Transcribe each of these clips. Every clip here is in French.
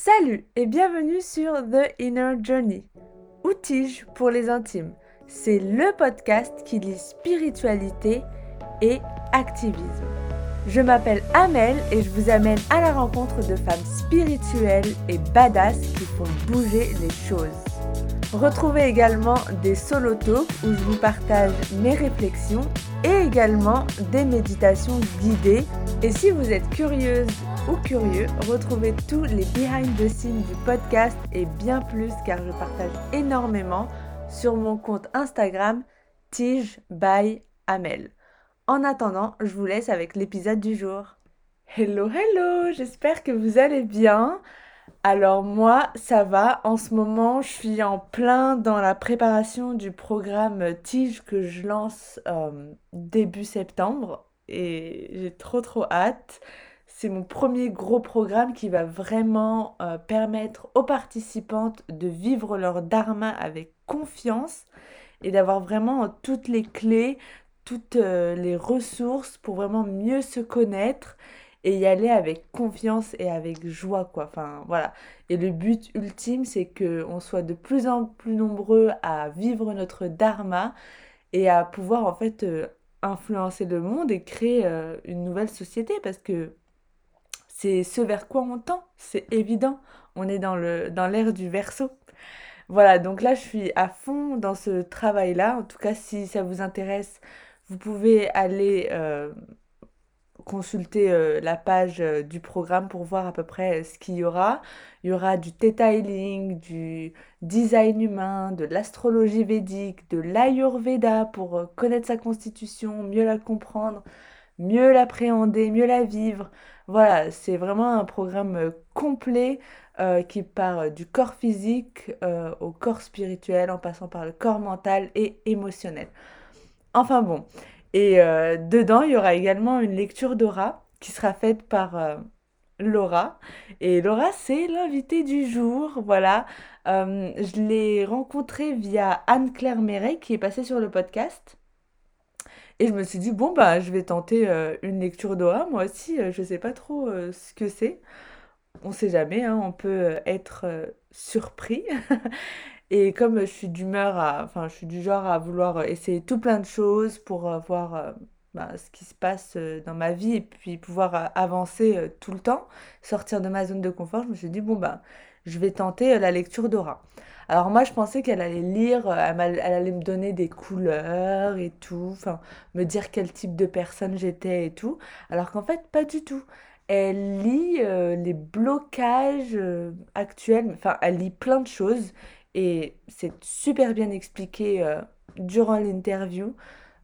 Salut et bienvenue sur The Inner Journey, Outige pour les intimes. C'est le podcast qui lit spiritualité et activisme. Je m'appelle Amel et je vous amène à la rencontre de femmes spirituelles et badass qui font bouger les choses. Retrouvez également des solo où je vous partage mes réflexions et également des méditations guidées. Et si vous êtes curieuse ou curieux, retrouvez tous les behind the scenes du podcast et bien plus car je partage énormément sur mon compte Instagram Tige by Amel. En attendant, je vous laisse avec l'épisode du jour. Hello, hello, j'espère que vous allez bien. Alors moi, ça va. En ce moment, je suis en plein dans la préparation du programme Tige que je lance euh, début septembre et j'ai trop trop hâte. C'est mon premier gros programme qui va vraiment euh, permettre aux participantes de vivre leur dharma avec confiance et d'avoir vraiment toutes les clés, toutes euh, les ressources pour vraiment mieux se connaître et y aller avec confiance et avec joie quoi. Enfin voilà. Et le but ultime c'est que on soit de plus en plus nombreux à vivre notre dharma et à pouvoir en fait euh, influencer le monde et créer euh, une nouvelle société parce que c'est ce vers quoi on tend, c'est évident. On est dans l'ère du verso. Voilà, donc là je suis à fond dans ce travail-là. En tout cas, si ça vous intéresse, vous pouvez aller euh, consulter euh, la page euh, du programme pour voir à peu près ce qu'il y aura. Il y aura du Theta Healing, du design humain, de l'astrologie védique, de l'Ayurveda pour connaître sa constitution, mieux la comprendre, mieux l'appréhender, mieux la vivre. Voilà, c'est vraiment un programme complet qui part du corps physique au corps spirituel en passant par le corps mental et émotionnel. Enfin bon, et euh, dedans, il y aura également une lecture d'aura qui sera faite par euh, Laura. Et Laura, c'est l'invitée du jour. Voilà. Euh, je l'ai rencontrée via Anne-Claire Méret qui est passée sur le podcast. Et je me suis dit, bon, bah, je vais tenter une lecture d'aura. Moi aussi, je ne sais pas trop ce que c'est. On ne sait jamais, hein, on peut être surpris. Et comme je suis d'humeur à, enfin, je suis du genre à vouloir essayer tout plein de choses pour euh, voir euh, bah, ce qui se passe euh, dans ma vie et puis pouvoir avancer tout le temps, sortir de ma zone de confort, je me suis dit, bon, bah, je vais tenter la lecture d'aura. Alors moi, je pensais qu'elle allait lire, elle, allait me donner des couleurs et tout, enfin, me dire quel type de personne j'étais et tout, alors qu'en fait, pas du tout. Elle lit les blocages actuels, enfin, elle lit plein de choses et c'est super bien expliqué euh, durant l'interview.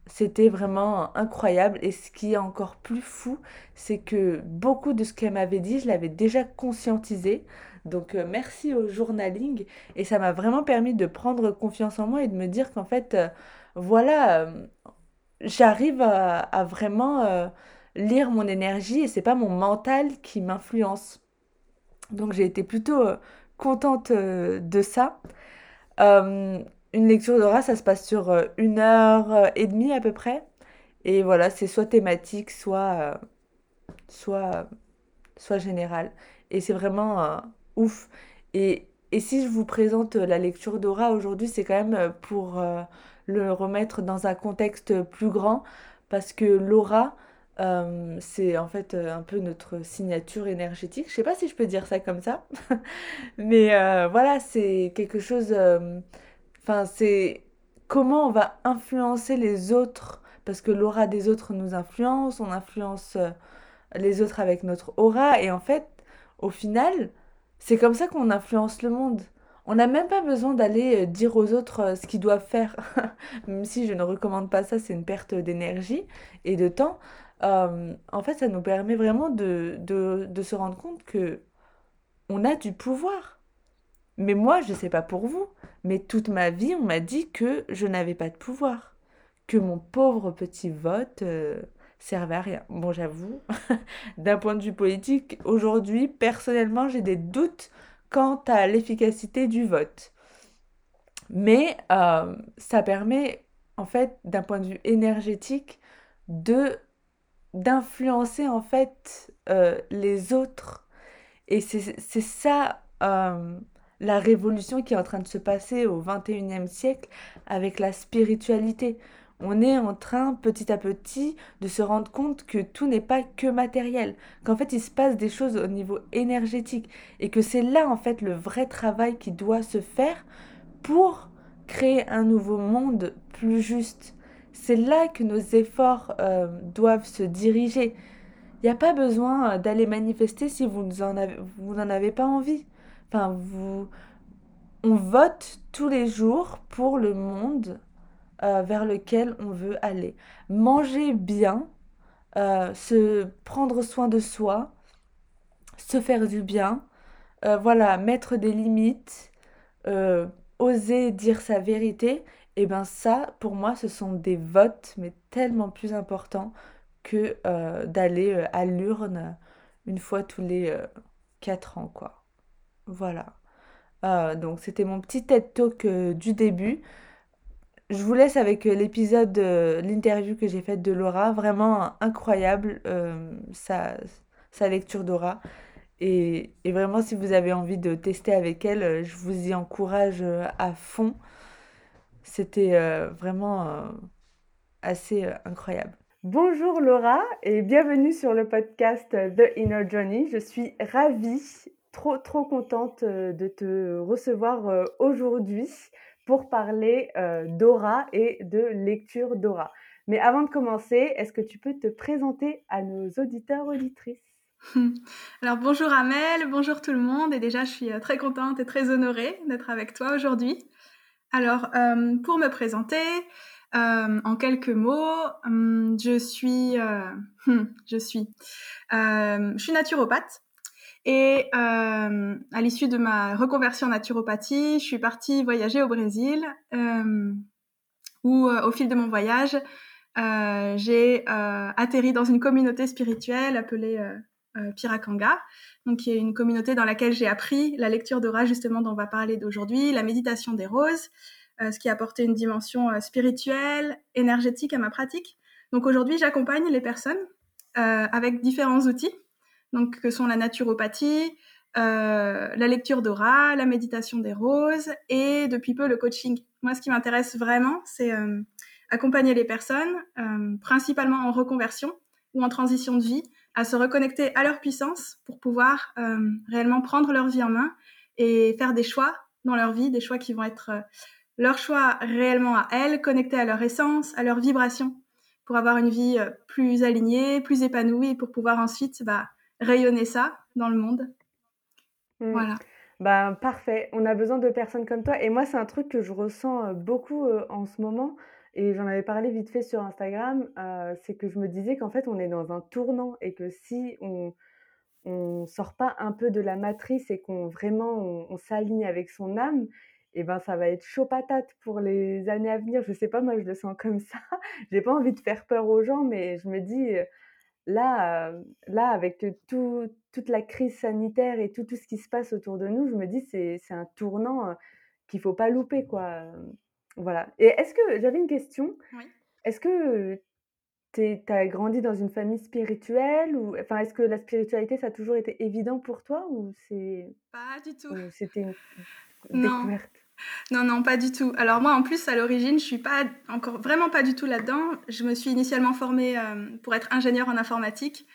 C'était vraiment incroyable. Et ce qui est encore plus fou, c'est que beaucoup de ce qu'elle m'avait dit, je l'avais déjà conscientisé. Donc euh, merci au journaling. Et ça m'a vraiment permis de prendre confiance en moi et de me dire qu'en fait, euh, voilà, j'arrive à, vraiment lire mon énergie et c'est pas mon mental qui m'influence. Donc j'ai été plutôt contente de ça. Euh, une lecture d'aura, ça se passe sur euh, une heure euh, et demie à peu près. Et voilà, c'est soit thématique, soit, soit, soit général. Et c'est vraiment ouf. Et, et, si je vous présente la lecture d'aura aujourd'hui, c'est quand même pour le remettre dans un contexte plus grand. Parce que l'aura, c'est en fait un peu notre signature énergétique. Je sais pas si je peux dire ça comme ça, mais voilà, c'est quelque chose. Enfin, c'est comment on va influencer les autres, parce que l'aura des autres nous influence, on influence les autres avec notre aura, et en fait, au final, c'est comme ça qu'on influence le monde. On n'a même pas besoin d'aller dire aux autres ce qu'ils doivent faire, même si je ne recommande pas ça, c'est une perte d'énergie et de temps. Euh, en fait, ça nous permet vraiment de, de, se rendre compte que on a du pouvoir. Mais moi, je ne sais pas pour vous, mais toute ma vie, on m'a dit que je n'avais pas de pouvoir, que mon pauvre petit vote euh, servait à rien. Bon, j'avoue, d'un point de vue politique, aujourd'hui, personnellement, j'ai des doutes quant à l'efficacité du vote. Mais euh, ça permet, en fait, d'un point de vue énergétique, de d'influencer en fait euh, les autres. Et c'est ça euh, la révolution qui est en train de se passer au 21e siècle avec la spiritualité. On est en train petit à petit de se rendre compte que tout n'est pas que matériel, qu'en fait il se passe des choses au niveau énergétique et que c'est là en fait le vrai travail qui doit se faire pour créer un nouveau monde plus juste. C'est là que nos efforts euh, doivent se diriger. Il n'y a pas besoin euh, d'aller manifester si vous n'en avez, vous avez pas envie. Enfin, vous, on vote tous les jours pour le monde euh, vers lequel on veut aller. Manger bien, se prendre soin de soi, se faire du bien, voilà, mettre des limites, oser dire sa vérité, et ben ça, pour moi, ce sont des votes, mais tellement plus importants que euh, d'aller euh, à l'urne une fois tous les euh, quatre ans, quoi. Voilà. donc c'était mon petit TED Talk du début. Je vous laisse avec l'épisode, l'interview que j'ai faite de Laura, vraiment incroyable, sa, sa lecture d'aura. Et, vraiment, si vous avez envie de tester avec elle, euh, je vous y encourage euh, à fond. C'était euh, vraiment assez incroyable. Bonjour Laura et bienvenue sur le podcast The Inner Journey. Je suis ravie, trop trop contente de te recevoir aujourd'hui pour parler d'aura et de lecture d'aura. Mais avant de commencer, est-ce que tu peux te présenter à nos auditeurs auditrices? Alors bonjour Amel, bonjour tout le monde et déjà je suis euh, très contente et très honorée d'être avec toi aujourd'hui. Alors euh, pour me présenter, euh, en quelques mots, hum, je suis, je suis, je suis naturopathe et à l'issue de ma reconversion en naturopathie, je suis partie voyager au Brésil où au fil de mon voyage, j'ai atterri dans une communauté spirituelle appelée euh, Pirakanga, donc qui est une communauté dans laquelle j'ai appris la lecture d'aura justement dont on va parler d'aujourd'hui, la méditation des roses, euh, ce qui a apporté une dimension euh, spirituelle, énergétique à ma pratique. Donc aujourd'hui, j'accompagne les personnes avec différents outils, donc que sont la naturopathie, la lecture d'aura, la méditation des roses et depuis peu le coaching. Moi, ce qui m'intéresse vraiment, c'est accompagner les personnes, principalement en reconversion ou en transition de vie, à se reconnecter à leur puissance pour pouvoir euh, réellement prendre leur vie en main et faire des choix dans leur vie, des choix qui vont être euh, leurs choix réellement à elles, connectés à leur essence, à leur vibration, pour avoir une vie euh, plus alignée, plus épanouie, pour pouvoir ensuite bah, rayonner ça dans le monde. Mmh. Voilà. Bah, parfait. On a besoin de personnes comme toi. Et moi, c'est un truc que je ressens beaucoup en ce moment. Et j'en avais parlé vite fait sur Instagram, euh, c'est que je me disais qu'en fait, on est dans un tournant et que si on on sort pas un peu de la matrice et qu'on vraiment on, s'aligne avec son âme, et eh ben ça va être chaud patate pour les années à venir. Je sais pas, moi je le sens comme ça. J'ai pas envie de faire peur aux gens, mais je me dis euh, là, euh, là avec tout, toute la crise sanitaire et tout, tout ce qui se passe autour de nous, je me dis c'est c'est un tournant qu'il faut pas louper quoi. Voilà. Et est-ce que j'avais une question. Oui. Est-ce que tu as grandi dans une famille spirituelle ou enfin est-ce que la spiritualité ça a toujours été évident pour toi ou c'est Pas du tout. c'était une non. découverte? Non non, pas du tout. Alors moi en plus à l'origine, je suis pas encore vraiment pas du tout là-dedans. Je me suis initialement formée pour être ingénieure en informatique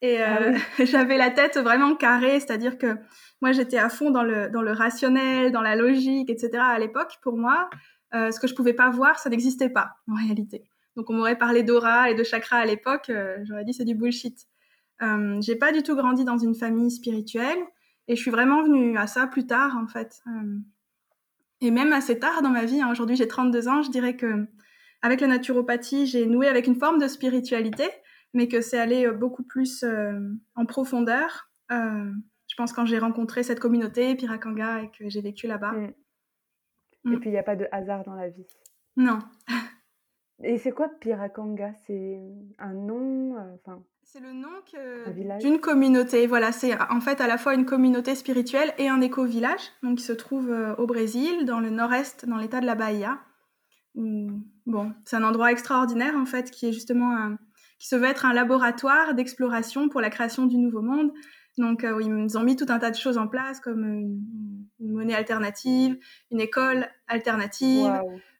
et ah j'avais la tête vraiment carrée, c'est-à-dire que moi j'étais à fond dans le dans le rationnel, dans la logique, etc. à l'époque pour moi. Euh, ce que je pouvais pas voir, ça n'existait pas en réalité. Donc on m'aurait parlé d'aura et de chakra à l'époque, euh, j'aurais dit c'est du bullshit. Euh, j'ai pas du tout grandi dans une famille spirituelle et je suis vraiment venue à ça plus tard en fait. Euh, et même assez tard dans ma vie, hein, aujourd'hui j'ai 32 ans, je dirais que avec la naturopathie, j'ai noué avec une forme de spiritualité, mais que c'est allé beaucoup plus en profondeur. je pense quand j'ai rencontré cette communauté Pirakanga et que j'ai vécu là-bas. Mm. Et mm. puis, il n'y a pas de hasard dans la vie. Non. Et c'est quoi Pirakanga C'est un nom euh, enfin, C'est le nom d'une communauté. Voilà, c'est en fait à la fois une communauté spirituelle et un éco-village, donc qui se trouve euh, au Brésil, dans le nord-est, dans l'état de la Bahia. Bon, c'est un endroit extraordinaire en fait, qui est justement un, qui se veut être un laboratoire d'exploration pour la création du nouveau monde. Donc, euh, ils ont mis tout un tas de choses en place, comme une, monnaie alternative, une école alternative.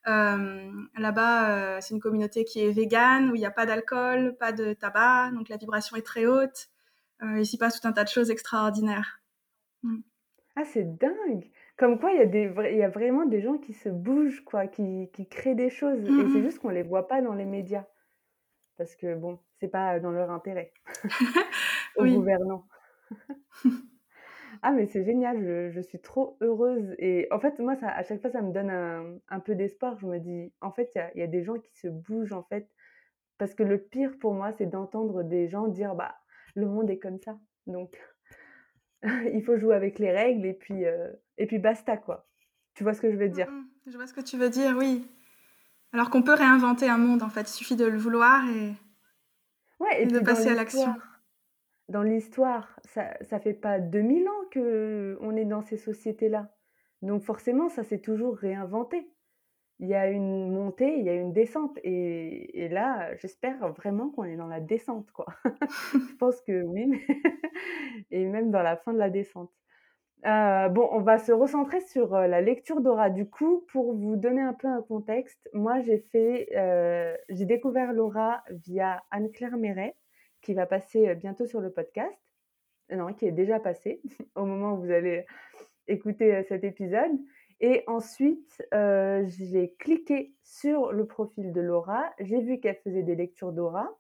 Euh, là-bas, euh, c'est une communauté qui est végane, où il n'y a pas d'alcool, pas de tabac, donc la vibration est très haute. il s'y passe tout un tas de choses extraordinaires. Mm. Ah, c'est dingue! Comme quoi, il y, a des, il y a vraiment des gens qui se bougent, quoi, qui, qui créent des choses. Et c'est juste qu'on ne les voit pas dans les médias. Parce que, bon, c'est pas dans leur intérêt. Aux gouvernants. Ah, mais c'est génial, je, je suis trop heureuse. Et en fait, moi, ça, à chaque fois, ça me donne un, un peu d'espoir. Je me dis, en fait, il y a, y a, des gens qui se bougent, en fait. Parce que le pire pour moi, c'est d'entendre des gens dire, bah, le monde est comme ça. Donc, il faut jouer avec les règles et puis, euh, et puis basta, quoi. Tu vois ce que je veux dire? Je vois ce que tu veux dire, oui. Alors qu'on peut réinventer un monde, en fait. Il suffit de le vouloir et, ouais, et, de passer à l'action dans l'histoire, ça ça fait pas 2000 ans qu'on est dans ces sociétés-là. Donc forcément, ça s'est toujours réinventé. Il y a une montée, il y a une descente et là, j'espère vraiment qu'on est dans la descente, quoi. Je pense que oui, et même dans la fin de la descente. Euh, bon, on va se recentrer sur, euh, la lecture d'aura. Du coup, pour vous donner un peu un contexte, moi j'ai fait, euh, j'ai découvert l'aura via Anne-Claire Méret qui va passer bientôt sur le podcast. Non, qui est déjà passé au moment où vous allez écouter cet épisode. Et ensuite, j'ai cliqué sur le profil de Laura. J'ai vu qu'elle faisait des lectures d'aura.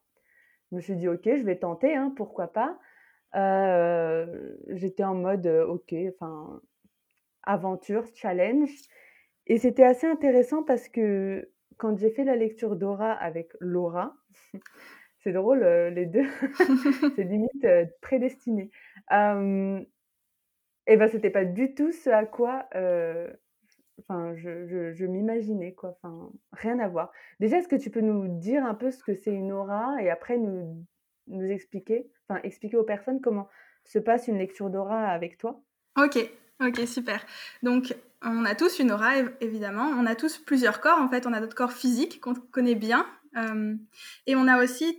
Je me suis dit, ok, je vais tenter, hein, pourquoi pas. J'étais en mode, ok, enfin, aventure, challenge. Et c'était assez intéressant parce que quand j'ai fait la lecture d'aura avec Laura, c'est drôle, euh, les deux. C'est limite, euh, prédestiné. et ben, c'était pas du tout ce à quoi, euh, enfin, je je m'imaginais, quoi. Enfin, rien à voir. Déjà, est-ce que tu peux nous dire un peu ce que c'est une aura et après nous nous expliquer, enfin, expliquer aux personnes comment se passe une lecture d'aura avec toi? OK, OK, super. Donc, on a tous une aura évidemment. On a tous plusieurs corps, en fait. On a notre corps physique qu'on connaît bien, euh, et on a aussi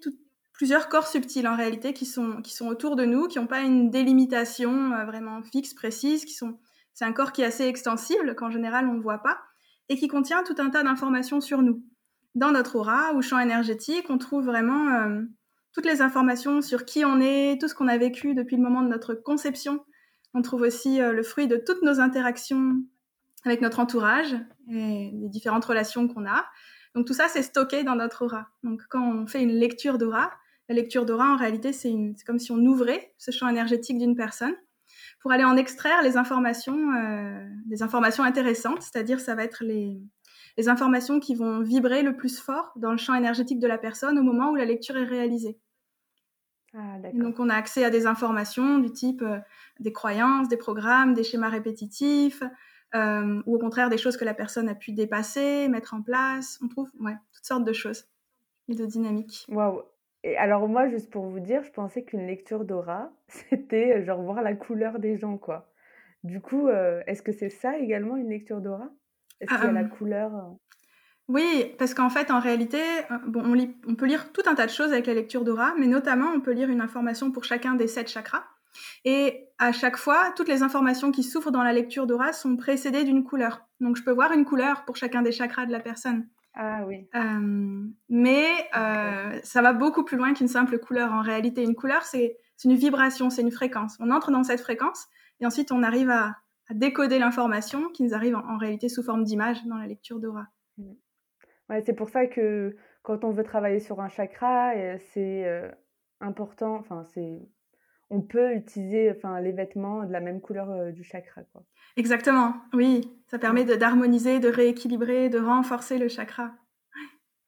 plusieurs corps subtils en réalité qui sont, qui sont autour de nous, qui n'ont pas une délimitation euh, vraiment fixe, précise, qui sont, c'est un corps qui est assez extensible, qu'en général on ne voit pas, et qui contient tout un tas d'informations sur nous. Dans notre aura ou champ énergétique, on trouve vraiment euh, toutes les informations sur qui on est, tout ce qu'on a vécu depuis le moment de notre conception. On trouve aussi le fruit de toutes nos interactions avec notre entourage et les différentes relations qu'on a. Donc tout ça, c'est stocké dans notre aura. Donc quand on fait une lecture d'aura, la lecture d'aura, en réalité, c'est comme si on ouvrait ce champ énergétique d'une personne pour aller en extraire les informations, euh, des informations intéressantes, c'est-à-dire ça va être les, les informations qui vont vibrer le plus fort dans le champ énergétique de la personne au moment où la lecture est réalisée. Ah, donc on a accès à des informations du type euh, des croyances, des programmes, des schémas répétitifs, euh, ou au contraire des choses que la personne a pu dépasser, mettre en place. On trouve ouais, toutes sortes de choses et de dynamiques. Waouh Et alors moi, juste pour vous dire, je pensais qu'une lecture d'aura, c'était euh, genre voir la couleur des gens, quoi. Du coup, euh, est-ce que c'est ça également une lecture d'aura? Est-ce qu'il y a la couleur Oui, parce qu'en fait, en réalité, bon, on, lit, on peut lire tout un tas de choses avec la lecture d'aura, mais notamment, on peut lire une information pour chacun des sept chakras. Et à chaque fois, toutes les informations qui souffrent dans la lecture d'aura sont précédées d'une couleur. Donc je peux voir une couleur pour chacun des chakras de la personne. Ah oui. Euh, mais euh, ça va beaucoup plus loin qu'une simple couleur. En réalité, une couleur, c'est une vibration, c'est une fréquence. On entre dans cette fréquence et ensuite on arrive à, décoder l'information qui nous arrive en, réalité sous forme d'image dans la lecture d'aura. Mmh. Ouais, c'est pour ça que quand on veut travailler sur un chakra, euh, c'est important, enfin c'est on peut utiliser enfin, les vêtements de la même couleur euh, du chakra. Quoi. Exactement, oui. Ça permet d'harmoniser, de, rééquilibrer, de renforcer le chakra.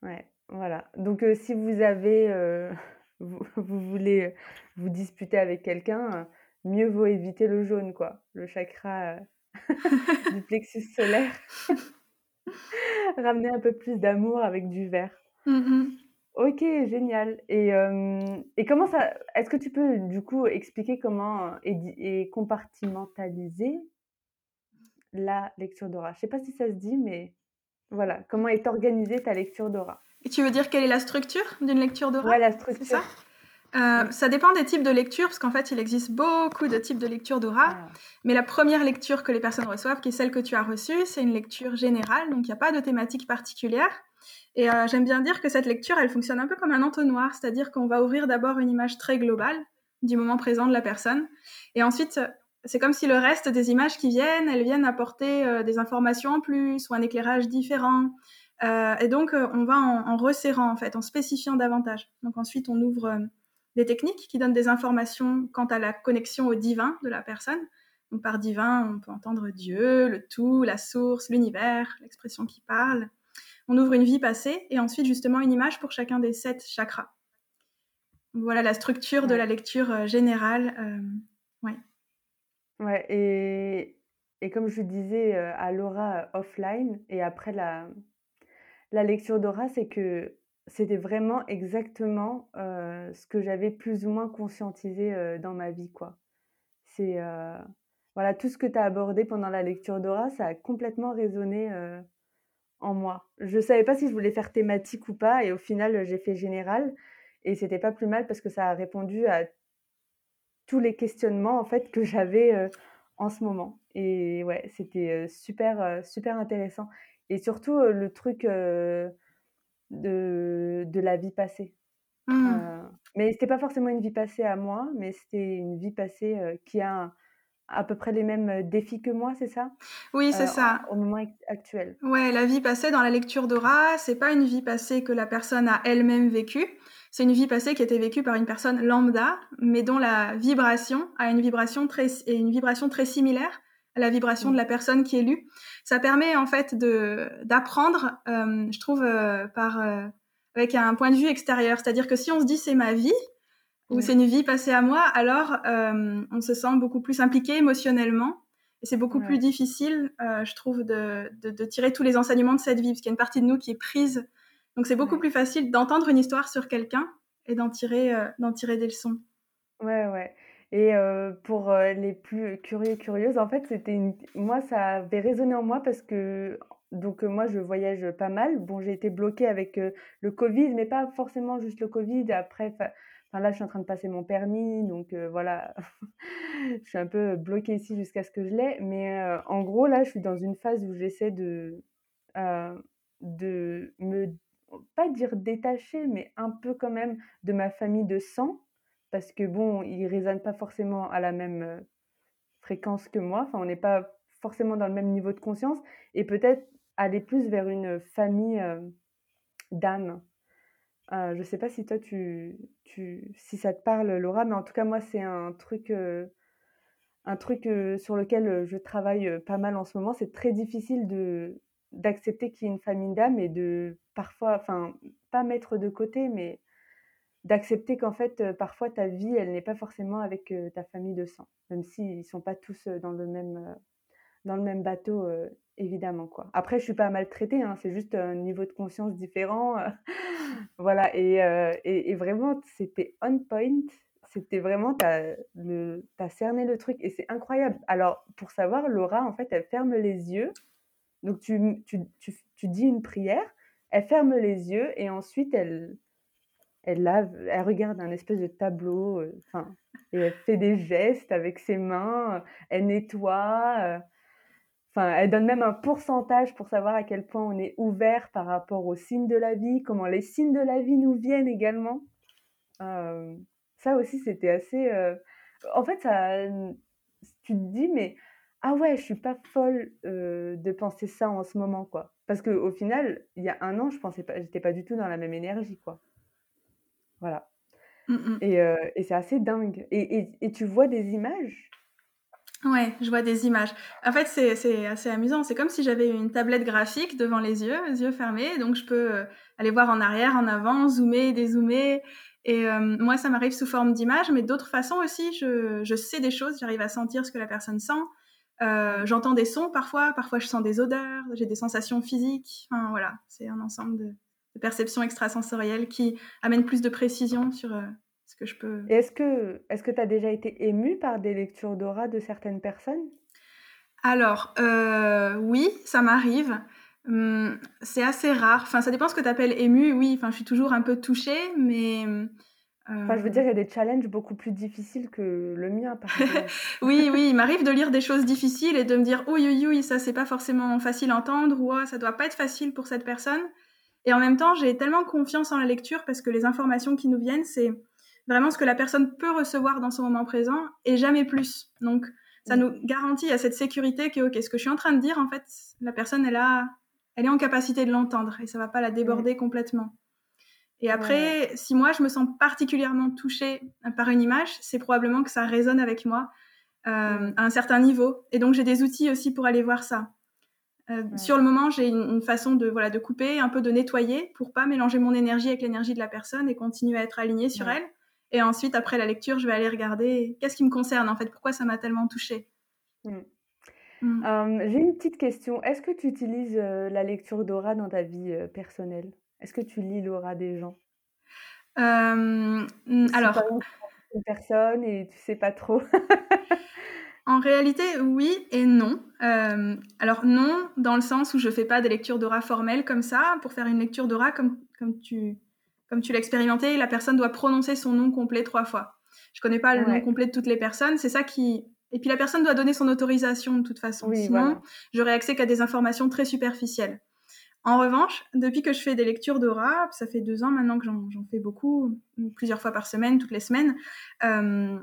Ouais, voilà. Donc euh, si vous avez, euh, vous, voulez vous disputer avec quelqu'un, mieux vaut éviter le jaune, quoi. Le chakra du plexus solaire. Ramener un peu plus d'amour avec du vert. Mm OK, génial et et comment ça est-ce que tu peux, du coup, expliquer comment est compartimentaliser la lecture d'aura? Je sais pas si ça se dit, mais voilà, comment est organisée ta lecture d'aura? Et tu veux dire quelle est la structure d'une lecture d'aura? Ouais, la structure. Euh, ça dépend des types de lecture, parce qu'en fait, il existe beaucoup de types de lecture d'aura. Mais la première lecture que les personnes reçoivent, qui est celle que tu as reçue, c'est une lecture générale, donc il n'y a pas de thématique particulière. Et euh, j'aime bien dire que cette lecture, elle fonctionne un peu comme un entonnoir, c'est-à-dire qu'on va ouvrir d'abord une image très globale du moment présent de la personne. Et ensuite, c'est comme si le reste des images qui viennent, elles viennent apporter euh, des informations en plus ou un éclairage différent. et donc, on va en, en, resserrant, en fait, en spécifiant davantage. Donc ensuite, on ouvre des techniques qui donnent des informations quant à la connexion au divin de la personne. Donc par divin, on peut entendre Dieu, le tout, la source, l'univers, l'expression qui parle. On ouvre une vie passée et ensuite justement une image pour chacun des sept chakras. voilà la structure de la lecture euh, générale. Euh, ouais. Ouais, et, et, comme je disais euh, à Laura offline et après la, la lecture d'aura, c'est que c'était vraiment exactement, ce que j'avais plus ou moins conscientisé, dans ma vie, quoi. C'est, voilà, tout ce que tu as abordé pendant la lecture d'aura, ça a complètement résonné, en moi. Je savais pas si je voulais faire thématique ou pas et au final, j'ai fait général et c'était pas plus mal parce que ça a répondu à tous les questionnements, en fait, que j'avais, en ce moment et ouais, c'était, super, super intéressant et surtout, le truc, de, de la vie passée. Mmh. Euh, mais c'était pas forcément une vie passée à moi, mais c'était une vie passée euh, qui a à peu près les mêmes euh, défis que moi, c'est ça? Oui, c'est ça. Au moment actuel. Ouais, la vie passée dans la lecture d'aura, c'est pas une vie passée que la personne a elle-même vécue. C'est une vie passée qui a été vécue par une personne lambda, mais dont la vibration a une vibration très, et une vibration très similaire à la vibration de mmh. la personne qui est lue. Ça permet en fait de d'apprendre, euh, je trouve, euh, par euh, avec un point de vue extérieur. C'est-à-dire que si on se dit c'est ma vie ou c'est une vie passée à moi, alors on se sent beaucoup plus impliqué émotionnellement. Et c'est beaucoup plus difficile, je trouve, de, de, tirer tous les enseignements de cette vie, parce qu'il y a une partie de nous qui est prise. Donc c'est beaucoup plus facile d'entendre une histoire sur quelqu'un et d'en tirer, d'en tirer des leçons. Ouais, ouais. Et pour les plus curieux curieuses, en fait, c'était une... moi, ça avait résonné en moi parce que donc moi, je voyage pas mal. Bon, j'ai été bloquée avec le Covid, mais pas forcément juste le Covid. Après, enfin, là, je suis en train de passer mon permis, donc voilà, je suis un peu bloquée ici jusqu'à ce que je l'ai. Mais en gros, là, je suis dans une phase où j'essaie de, de me, pas dire détacher, mais un peu quand même de ma famille de sang parce que bon, ils résonnent pas forcément à la même fréquence que moi. Enfin, on n'est pas forcément dans le même niveau de conscience et peut-être aller plus vers une famille d'âmes. je ne sais pas si toi tu, tu, si ça te parle Laura, mais en tout cas moi c'est un truc, un truc sur lequel je travaille pas mal en ce moment. C'est très difficile de d'accepter qu'il y ait une famille d'âmes et de parfois, enfin pas mettre de côté, mais d'accepter qu'en fait, parfois ta vie, elle n'est pas forcément avec ta famille de sang, même s'ils ne sont pas tous dans le même, dans le même bateau, évidemment. Quoi. Après, je ne suis pas maltraitée, hein, c'est juste un niveau de conscience différent. voilà, et, et, vraiment, c'était on point. C'était vraiment, tu as, cerné le truc et c'est incroyable. Alors, pour savoir, Laura, en fait, elle ferme les yeux. Donc, tu, tu, tu, tu dis une prière, elle ferme les yeux et ensuite, elle, elle lave, elle regarde un espèce de tableau, euh, enfin, et elle fait des gestes avec ses mains, euh, elle nettoie, euh, enfin, elle donne même un pourcentage pour savoir à quel point on est ouvert par rapport aux signes de la vie, comment les signes de la vie nous viennent également. ça aussi, c'était assez. En fait, ça, tu te dis, mais ah ouais, je suis pas folle de penser ça en ce moment, quoi. Parce qu'au final, il y a un an, je pensais pas, j'étais pas du tout dans la même énergie, quoi. Voilà. Mmh, mmh. Et, c'est assez dingue. Et, tu vois des images? Ouais, je vois des images. En fait, c'est assez amusant. C'est comme si j'avais une tablette graphique devant les yeux, les yeux fermés. Donc, je peux aller voir en arrière, en avant, zoomer, dézoomer. Et moi, ça m'arrive sous forme d'images, mais d'autres façons aussi. Je, je, sais des choses, j'arrive à sentir ce que la personne sent. J'entends des sons parfois, parfois je sens des odeurs, j'ai des sensations physiques. Enfin, voilà, c'est un ensemble de, de perception extrasensorielle qui amène plus de précision sur euh, ce que je peux. est-ce que est-ce que tu as déjà été ému par des lectures d'aura de certaines personnes? Alors, euh, oui, ça m'arrive. Hum, c'est assez rare. Enfin, ça dépend ce que tu appelles ému. Oui, enfin, je suis toujours un peu touchée, mais Enfin, je veux dire, il y a des challenges beaucoup plus difficiles que le mien, par exemple. oui, oui, il m'arrive de lire des choses difficiles et de me dire, oui, oui, oui, ça, c'est pas forcément facile à entendre, ou oh, ça doit pas être facile pour cette personne. Et en même temps, j'ai tellement confiance en la lecture parce que les informations qui nous viennent, c'est vraiment ce que la personne peut recevoir dans son moment présent et jamais plus. Donc, ça nous garantit à cette sécurité que, ok, ce que je suis en train de dire, en fait, la personne, elle, a, elle est en capacité de l'entendre et ça va pas la déborder complètement. Et après, si moi, je me sens particulièrement touchée par une image, c'est probablement que ça résonne avec moi euh, à un certain niveau. Et donc, j'ai des outils aussi pour aller voir ça. Euh, sur le moment, j'ai une, façon de, voilà, de couper, un peu de nettoyer pour pas mélanger mon énergie avec l'énergie de la personne et continuer à être alignée sur elle. Et ensuite, après la lecture, je vais aller regarder qu'est-ce qui me concerne en fait, pourquoi ça m'a tellement touchée. Mm. Mm. Euh, j'ai une petite question. Est-ce que tu utilises euh, la lecture d'aura dans ta vie personnelle? Est-ce que tu lis l'aura des gens? Alors. une personne et tu sais pas trop. En réalité, oui et non. Euh, alors non, dans le sens où je fais pas des lectures d'aura formelles comme ça. Pour faire une lecture d'aura, comme, comme tu, comme tu l'as expérimenté, la personne doit prononcer son nom complet trois fois. Je connais pas le nom complet de toutes les personnes. C'est ça qui... Et puis la personne doit donner son autorisation de toute façon. Sinon, j'aurais accès qu'à des informations très superficielles. En revanche, depuis que je fais des lectures d'aura, ça fait deux ans maintenant que j'en fais beaucoup, plusieurs fois par semaine, toutes les semaines, euh,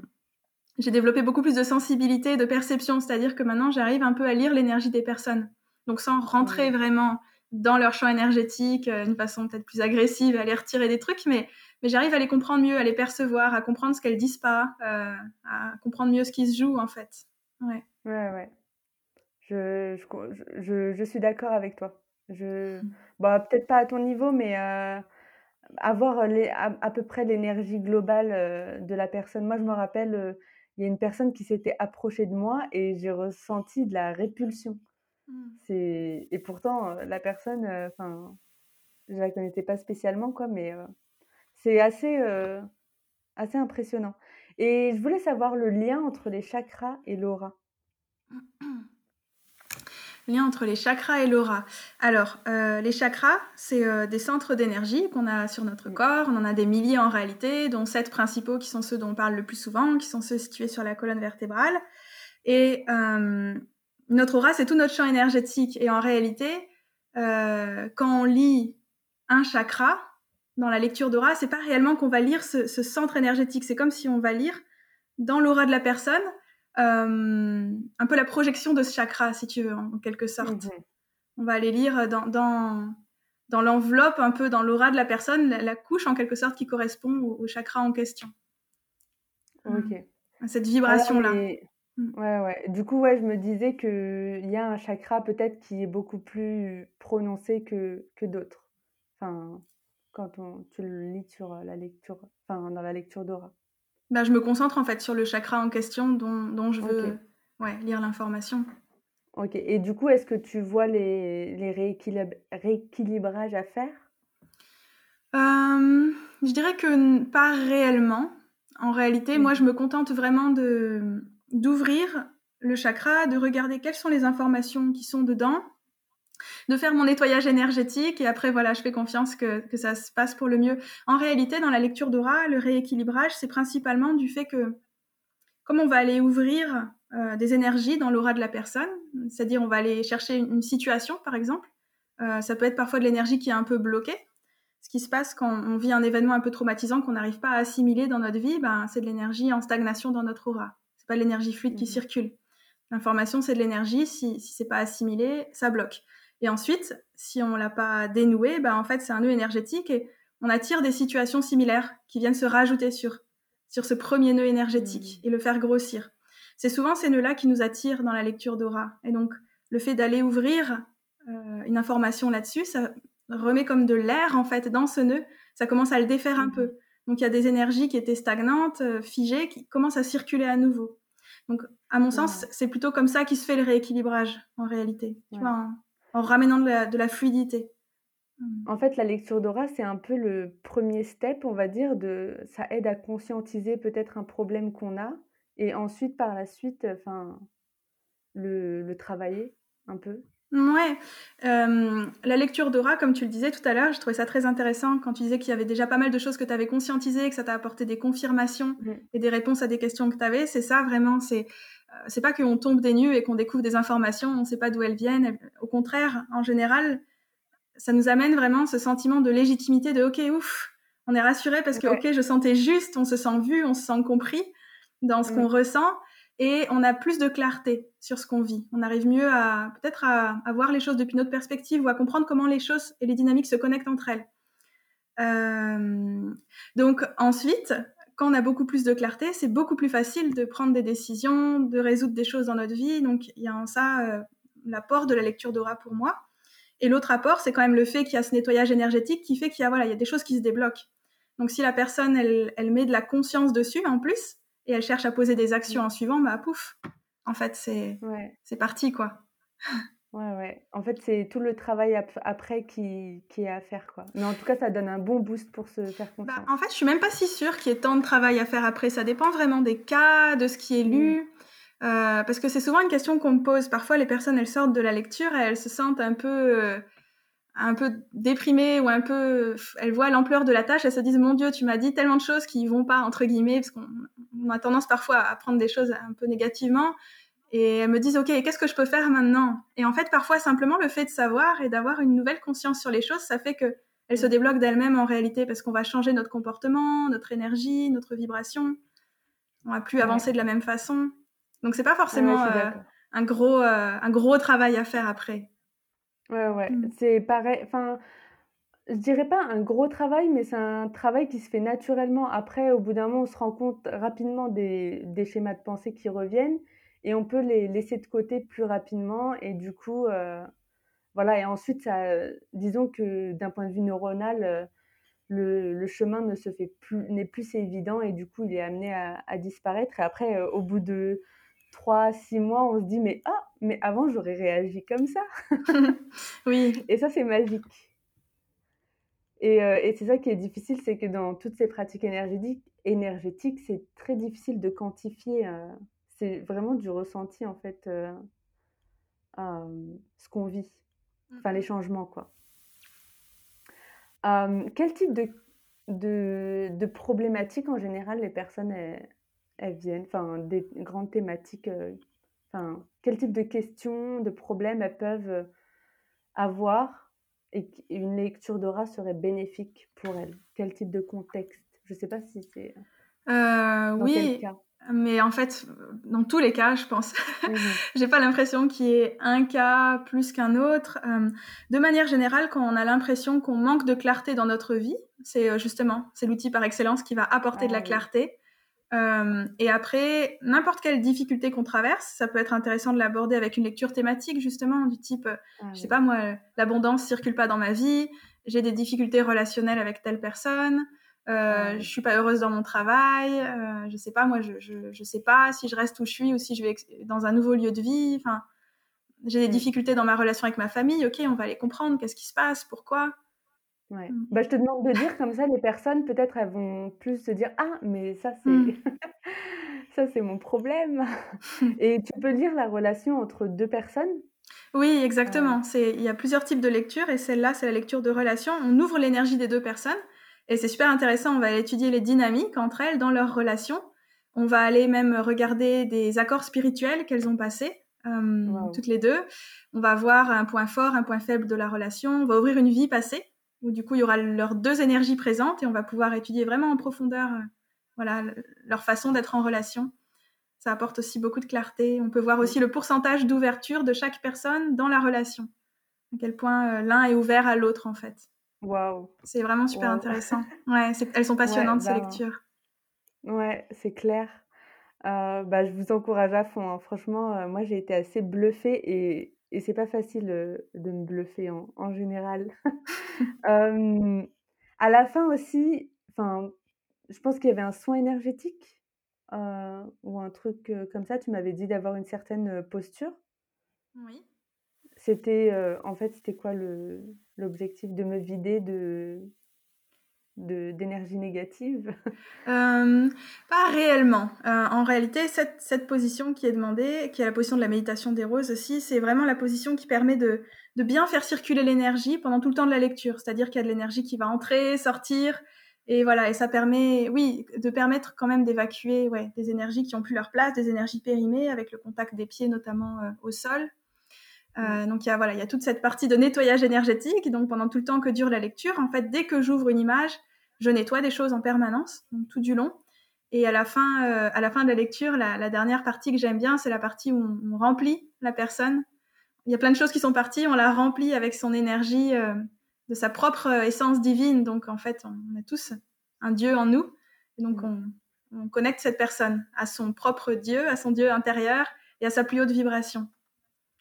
j'ai développé beaucoup plus de sensibilité, de perception, c'est-à-dire que maintenant j'arrive un peu à lire l'énergie des personnes. Donc sans rentrer vraiment dans leur champ énergétique euh, d'une façon peut-être plus agressive, à les retirer des trucs, mais, mais j'arrive à les comprendre mieux, à les percevoir, à comprendre ce qu'elles disent pas, euh, à comprendre mieux ce qui se joue en fait. Ouais, ouais, ouais. Je, je, je, suis d'accord avec toi. Je, mm. bah, peut-être pas à ton niveau, mais euh, avoir les, à, peu près l'énergie globale de la personne. Moi, je me rappelle il y a une personne qui s'était approchée de moi et j'ai ressenti de la répulsion. Mmh. C'est et pourtant euh, la personne, euh, enfin, je la connaissais pas spécialement quoi, mais euh, c'est assez assez impressionnant. Et je voulais savoir le lien entre les chakras et l'aura. lien entre les chakras et l'aura. Alors, euh, les chakras, c'est euh, des centres d'énergie qu'on a sur notre corps. On en a des milliers en réalité, dont sept principaux qui sont ceux dont on parle le plus souvent, qui sont ceux situés sur la colonne vertébrale. Et euh, notre aura, c'est tout notre champ énergétique. Et en réalité, quand on lit un chakra dans la lecture d'aura, c'est pas réellement qu'on va lire ce, ce centre énergétique. C'est comme si on va lire dans l'aura de la personne un peu la projection de ce chakra, si tu veux, en, quelque sorte. Mhm. On va aller lire dans, dans, dans l'enveloppe, un peu dans l'aura de la personne, la, couche en quelque sorte qui correspond au, chakra en question. Ok. cette vibration-là. Mm. Ouais, ouais. Du coup, ouais, je me disais qu'il y a un chakra peut-être qui est beaucoup plus prononcé que, que d'autres. Enfin, quand on, tu le lis sur la lecture, enfin, dans la lecture d'aura. Bah, je me concentre en fait sur le chakra en question dont, dont je veux ouais, lire l'information. Ok, et du coup, est-ce que tu vois les, les rééquilibrages à faire? Euh, Je dirais que pas réellement. En réalité, moi, je me contente vraiment d'ouvrir le chakra, de regarder quelles sont les informations qui sont dedans de faire mon nettoyage énergétique et après voilà je fais confiance que, que ça se passe pour le mieux. En réalité dans la lecture d'aura le rééquilibrage c'est principalement du fait que comme on va aller ouvrir euh, des énergies dans l'aura de la personne, c'est-à-dire on va aller chercher une, situation par exemple, euh, ça peut être parfois de l'énergie qui est un peu bloquée. Ce qui se passe quand on vit un événement un peu traumatisant qu'on n'arrive pas à assimiler dans notre vie, ben, c'est de l'énergie en stagnation dans notre aura. C'est pas de l'énergie fluide qui mmh. circule. L'information, c'est de l'énergie. Si, si c'est pas assimilé, ça bloque. Et ensuite, si on l'a pas dénoué, bah en fait c'est un nœud énergétique et on attire des situations similaires qui viennent se rajouter sur sur ce premier nœud énergétique mmh. et le faire grossir. C'est souvent ces nœuds-là qui nous attirent dans la lecture d'aura. Et donc le fait d'aller ouvrir euh, une information là-dessus, ça remet comme de l'air en fait dans ce nœud. Ça commence à le défaire un mmh. peu. Donc il y a des énergies qui étaient stagnantes, euh, figées, qui commencent à circuler à nouveau. Donc à mon sens, c'est plutôt comme ça qui se fait le rééquilibrage en réalité. Tu vois, en ramenant de la, fluidité. En fait, la lecture d'aura, c'est un peu le premier step, on va dire, de ça aide à conscientiser peut-être un problème qu'on a et ensuite par la suite, enfin le, le travailler un peu. Ouais, hem, la lecture d'aura, comme tu le disais tout à l'heure, je trouvais ça très intéressant quand tu disais qu'il y avait déjà pas mal de choses que tu avais conscientisées, que ça t'a apporté des confirmations Mmh. et des réponses à des questions que tu avais. C'est ça vraiment, c'est, heu, c'est pas qu'on tombe des nues et qu'on découvre des informations, on sait pas d'où elles viennent. au contraire, en général, ça nous amène vraiment ce sentiment de légitimité de OK, ouf, on est rassuré parce que Ouais. OK, je sentais juste, on se sent vu, on se sent compris dans ce Mmh. qu'on ressent et on a plus de clarté sur ce qu'on vit. On arrive mieux à peut-être à, voir les choses depuis notre perspective ou à comprendre comment les choses et les dynamiques se connectent entre elles. Euh, donc ensuite, quand on a beaucoup plus de clarté, c'est beaucoup plus facile de prendre des décisions, de résoudre des choses dans notre vie. Donc il y a en ça euh, l'apport de la lecture d'aura pour moi. Et l'autre apport, c'est quand même le fait qu'il y a ce nettoyage énergétique qui fait qu'il y a voilà, il y a des choses qui se débloquent. Donc si la personne elle met de la conscience dessus en plus et elle cherche à poser des actions en suivant, bah pouf, en fait c'est Ouais. c'est parti quoi. Ouais, ouais. En fait, c'est tout le travail ap- après qui, qui est à faire, quoi. Mais en tout cas, ça donne un bon boost pour se faire Bah, confiance. en fait, je suis même pas si sûre qu'il y ait tant de travail à faire après. Ça dépend vraiment des cas, de ce qui est lu. Euh, parce que c'est souvent une question qu'on me pose. Parfois, les personnes, elles sortent de la lecture et elles se sentent un peu, euh, un peu déprimées ou un peu. Elles voient l'ampleur de la tâche. Elles se disent Mon Dieu, tu m'as dit tellement de choses qui vont pas, entre guillemets, parce qu'on on a tendance parfois à prendre des choses un peu négativement. Et elles me disent Ok, qu'est-ce que je peux faire maintenant? Et en fait, parfois, simplement le fait de savoir et d'avoir une nouvelle conscience sur les choses, ça fait que elles se débloquent d'elles-mêmes en réalité parce qu'on va changer notre comportement, notre énergie, notre vibration. On va plus Ouais. avancer de la même façon. Donc c'est pas ouais, forcément euh, un gros euh, un gros travail à faire après. Ouais, ouais. Mm. C'est pareil. Enfin, je dirais pas un gros travail, mais c'est un travail qui se fait naturellement. Après, au bout d'un moment, on se rend compte rapidement des, des schémas de pensée qui reviennent et on peut les laisser de côté plus rapidement. Et du coup, euh, voilà. Et ensuite, ça, disons que d'un point de vue neuronal, euh, le, le chemin ne se fait plus, n'est plus si évident et du coup, il est amené à, à disparaître. Et après, euh, au bout de 3, 6 mois, on se dit, mais ah, mais avant, j'aurais réagi comme ça. oui. Et ça, c'est magique. Et, euh, et c'est ça qui est difficile, c'est que dans toutes ces pratiques énergétiques, énergétiques c'est très difficile de quantifier. euh, c'est vraiment du ressenti, en fait, euh, ce qu'on vit. Enfin, les changements, quoi. Quel type de, de, de problématiques, en général, les personnes, elles, elles viennent Enfin, des grandes thématiques. euh, Enfin, quel type de questions, de problèmes elles peuvent euh, avoir et qu'une lecture d'aura serait bénéfique pour elles? Quel type de contexte? Je ne sais pas si c'est Euh, dans quel oui, cas. mais en fait, dans tous les cas, je pense, Mhm. j'ai pas l'impression qu'il y ait un cas plus qu'un autre. Euh, de manière générale, quand on a l'impression qu'on manque de clarté dans notre vie, c'est justement c'est l'outil par excellence qui va apporter de la Ah clarté. Euh, et après, n'importe quelle difficulté qu'on traverse, ça peut être intéressant de l'aborder avec une lecture thématique justement du type, euh, Ah je sais pas moi, l'abondance circule pas dans ma vie, j'ai des difficultés relationnelles avec telle personne, euh, Ah oui. je suis pas heureuse dans mon travail, euh, je sais pas moi, je, je, je sais pas si je reste où je suis ou si je vais dans un nouveau lieu de vie. Enfin, j'ai des difficultés dans ma relation avec ma famille. Ok, on va les comprendre. Qu'est-ce qui se passe Pourquoi? Ouais. Mm. Bah, je te demande de dire comme ça, les personnes, peut-être, elles vont plus se dire Ah, mais ça, c'est Mm. ça, c'est mon problème. Et tu peux lire la relation entre deux personnes? Oui, Euh, exactement. C'est, il y a plusieurs types de lecture et celle-là, c'est la lecture de relation. On ouvre l'énergie des deux personnes et c'est super intéressant. On va aller étudier les dynamiques entre elles dans leur relation. On va aller même regarder des accords spirituels qu'elles ont passés, euh, Wow. toutes les deux. On va voir un point fort, un point faible de la relation. On va ouvrir une vie passée où du coup il y aura leurs deux énergies présentes et on va pouvoir étudier vraiment en profondeur, euh, voilà, le- leur façon d'être en relation. Ça apporte aussi beaucoup de clarté. On peut voir aussi le pourcentage d'ouverture de chaque personne dans la relation. À quel point euh, l'un est ouvert à l'autre, en fait. Waouh. C'est vraiment super Wow. intéressant. Ouais, c'est- elles sont passionnantes, ces bah, lectures. Ouais, c'est clair. Euh, bah, je vous encourage à fond. hein. Franchement, moi, j'ai été assez bluffée et, et c'est pas facile euh, de me bluffer en, en général. Euh, à la fin aussi, enfin, je pense qu'il y avait un soin énergétique euh, ou un truc comme ça. Tu m'avais dit d'avoir une certaine posture. Oui. C'était, en fait, c'était quoi le, l'objectif de me vider de, d'énergie négative euh, Pas réellement. Euh, en réalité, cette, cette, position qui est demandée, qui est la position de la méditation des roses aussi, c'est vraiment la position qui permet de, de bien faire circuler l'énergie pendant tout le temps de la lecture. C'est-à-dire qu'il y a de l'énergie qui va entrer, sortir, et voilà, et ça permet, oui, de permettre quand même d'évacuer ouais, des énergies qui ont plus leur place, des énergies périmées avec le contact des pieds notamment euh, au sol. Euh, donc il y a voilà, il y a toute cette partie de nettoyage énergétique. Donc pendant tout le temps que dure la lecture, en fait, dès que j'ouvre une image, je nettoie des choses en permanence, donc tout du long. Et à la fin, euh, à la fin de la lecture, la, la dernière partie que j'aime bien, c'est la partie où on, remplit la personne. Il y a plein de choses qui sont parties, on la remplit avec son énergie euh, de sa propre essence divine. Donc en fait, on, a tous un Dieu en nous. Et donc on, on connecte cette personne à son propre Dieu, à son Dieu intérieur et à sa plus haute vibration.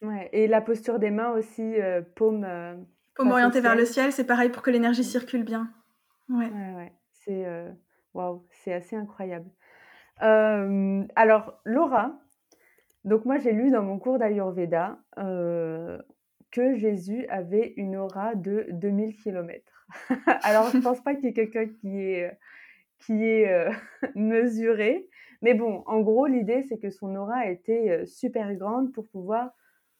Ouais, et la posture des mains aussi, euh, paume. Euh, paume orientée vers le ciel, c'est pareil pour que l'énergie circule bien. Ouais, ouais, c'est euh, waouh, c'est assez incroyable. alors, Laura, donc moi j'ai lu dans mon cours d'Ayurveda que Jésus avait une aura de 2000 km. alors, je pense pas qu'il y ait quelqu'un qui est, qui est mesuré. Mais bon, en gros, l'idée, c'est que son aura était super grande pour pouvoir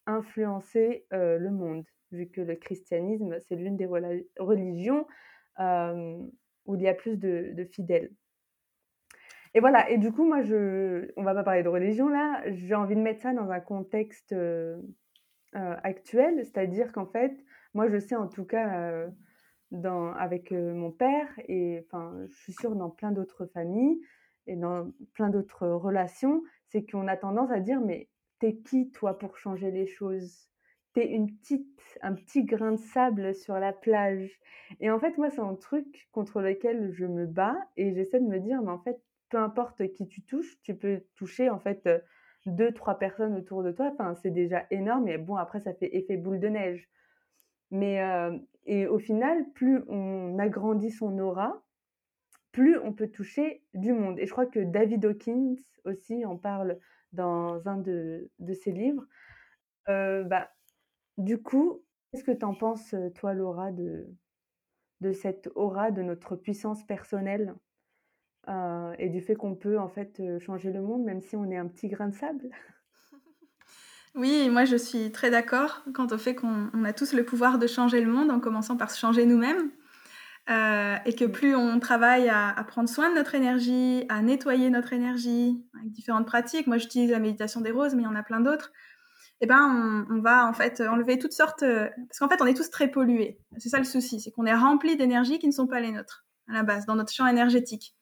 influencer euh, le monde, vu que le christianisme, c'est l'une des religions euh, où il y a plus de, fidèles. Et voilà, et du coup, moi, je, on va pas parler de religion là, j'ai envie de mettre ça dans un contexte euh, actuel, c'est-à-dire qu'en fait, moi, je sais en tout cas, dans, avec mon père, et je suis sûre dans plein d'autres familles et dans plein d'autres relations, c'est qu'on a tendance à dire, mais T'es qui, toi, pour changer les choses? T'es une petite, un petit grain de sable sur la plage. Et en fait, moi, c'est un truc contre lequel je me bats et j'essaie de me dire, mais en fait, peu importe qui tu touches, tu peux toucher, en fait, euh, deux, trois personnes autour de toi. Enfin, c'est déjà énorme. Et bon, après, ça fait effet boule de neige. Mais, euh, et au final, plus on agrandit son aura, plus on peut toucher du monde. Et je crois que David Hawkins aussi en parle dans un de, de ses livres. Euh, bah, du coup, qu'est-ce que tu en penses, toi, Laura, de, de cette aura, de notre puissance personnelle euh, et du fait qu'on peut en fait changer le monde, même si on est un petit grain de sable? Oui, moi je suis très d'accord quant au fait qu'on a tous le pouvoir de changer le monde en commençant par se changer nous-mêmes. Euh, et que plus on travaille à, à, prendre soin de notre énergie, à nettoyer notre énergie avec différentes pratiques, moi j'utilise la méditation des roses, mais il y en a plein d'autres, eh ben on, on, va en fait enlever toutes sortes, parce qu'en fait on est tous très pollués. C'est ça le souci, c'est qu'on est rempli d'énergie qui ne sont pas les nôtres à la base dans notre champ énergétique.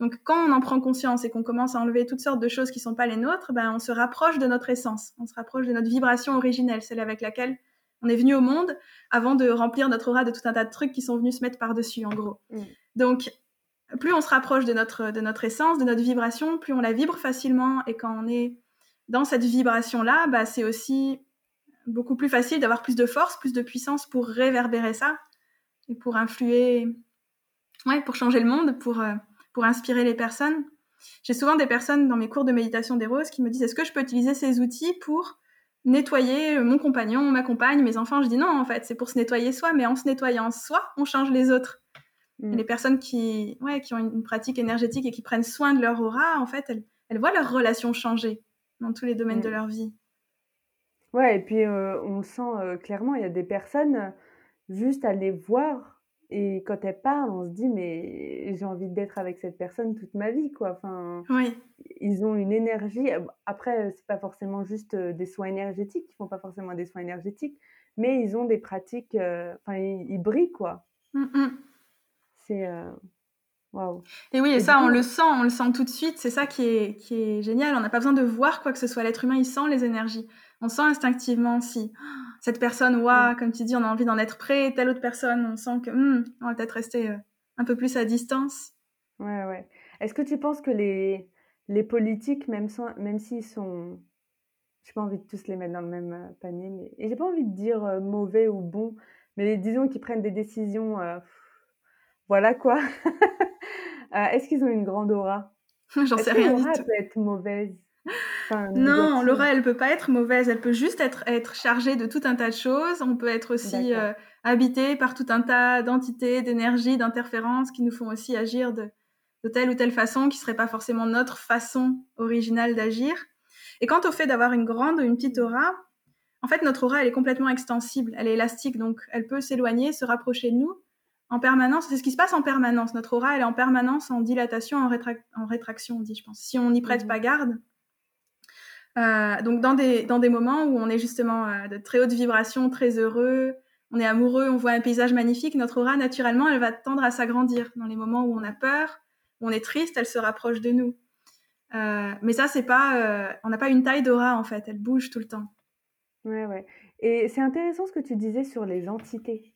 Donc quand on en prend conscience et qu'on commence à enlever toutes sortes de choses qui ne sont pas les nôtres, ben on se rapproche de notre essence, on se rapproche de notre vibration originelle, celle avec laquelle on est venu au monde avant de remplir notre aura de tout un tas de trucs qui sont venus se mettre par-dessus, en gros. Mm. Donc, plus on se rapproche de notre, de notre essence, de notre vibration, plus on la vibre facilement. Et quand on est dans cette vibration-là, bah, c'est aussi beaucoup plus facile d'avoir plus de force, plus de puissance pour réverbérer ça et pour influer, ouais, pour changer le monde, pour, euh, pour inspirer les personnes. J'ai souvent des personnes dans mes cours de méditation des roses qui me disent est-ce que je peux utiliser ces outils pour nettoyer mon compagnon, ma compagne, mes enfants? Je dis non, en fait, c'est pour se nettoyer soi, mais en se nettoyant soi, on change les autres. Mm. les personnes qui, ouais, qui ont une, pratique énergétique et qui prennent soin de leur aura, en fait, elles, elles voient leur relation changer dans tous les domaines de mm. leur vie. Ouais, et puis euh, on sent euh, clairement, il y a des personnes, juste à les voir, et quand elle parle, on se dit, mais j'ai envie d'être avec cette personne toute ma vie, quoi. Enfin, oui. ils ont une énergie. Après, c'est pas forcément juste des soins énergétiques, ils font pas forcément des soins énergétiques, mais ils ont des pratiques. Enfin, ils, brillent, quoi. Mmh, mmh. C'est. Et oui, et, ça, on le sent, on le sent tout de suite. C'est ça qui est, qui est génial. On n'a pas besoin de voir quoi que ce soit. L'être humain, il sent les énergies. On sent instinctivement si cette personne, waouh, comme tu dis, on a envie d'en être près, telle autre personne, on sent que hmm, on va peut-être rester euh, un peu plus à distance. Ouais, ouais. Est-ce que tu penses que les, les politiques, même, même s'ils sont. J'ai pas envie de tous les mettre dans le même euh, panier, mais. Et j'ai pas envie de dire euh, mauvais ou bon, mais disons qu'ils prennent des décisions. Voilà quoi. Est-ce qu'ils ont une grande aura? J'en sais rien. L'aura peut être mauvaise? Non, l'aura, elle peut pas être mauvaise. Elle peut juste être, être chargée de tout un tas de choses. On peut être aussi euh, habité par tout un tas d'entités, d'énergies, d'interférences qui nous font aussi agir de, de telle ou telle façon qui serait pas forcément notre façon originale d'agir. Et quant au fait d'avoir une grande ou une petite aura, en fait, notre aura, elle est complètement extensible, elle est élastique, donc elle peut s'éloigner, se rapprocher de nous en permanence. C'est ce qui se passe en permanence. Notre aura, elle est en permanence en dilatation, en, en rétraction, on dit, je pense. Si on n'y prête mhm. pas garde. Euh, donc, dans des, dans des moments où on est justement euh, de très haute vibration, très heureux, on est amoureux, on voit un paysage magnifique, notre aura, naturellement, elle va tendre à s'agrandir. Dans les moments où on a peur, où on est triste, elle se rapproche de nous. Euh, mais ça, c'est pas, on n'a pas une taille d'aura en fait, elle bouge tout le temps. Ouais, ouais. Et c'est intéressant ce que tu disais sur les entités.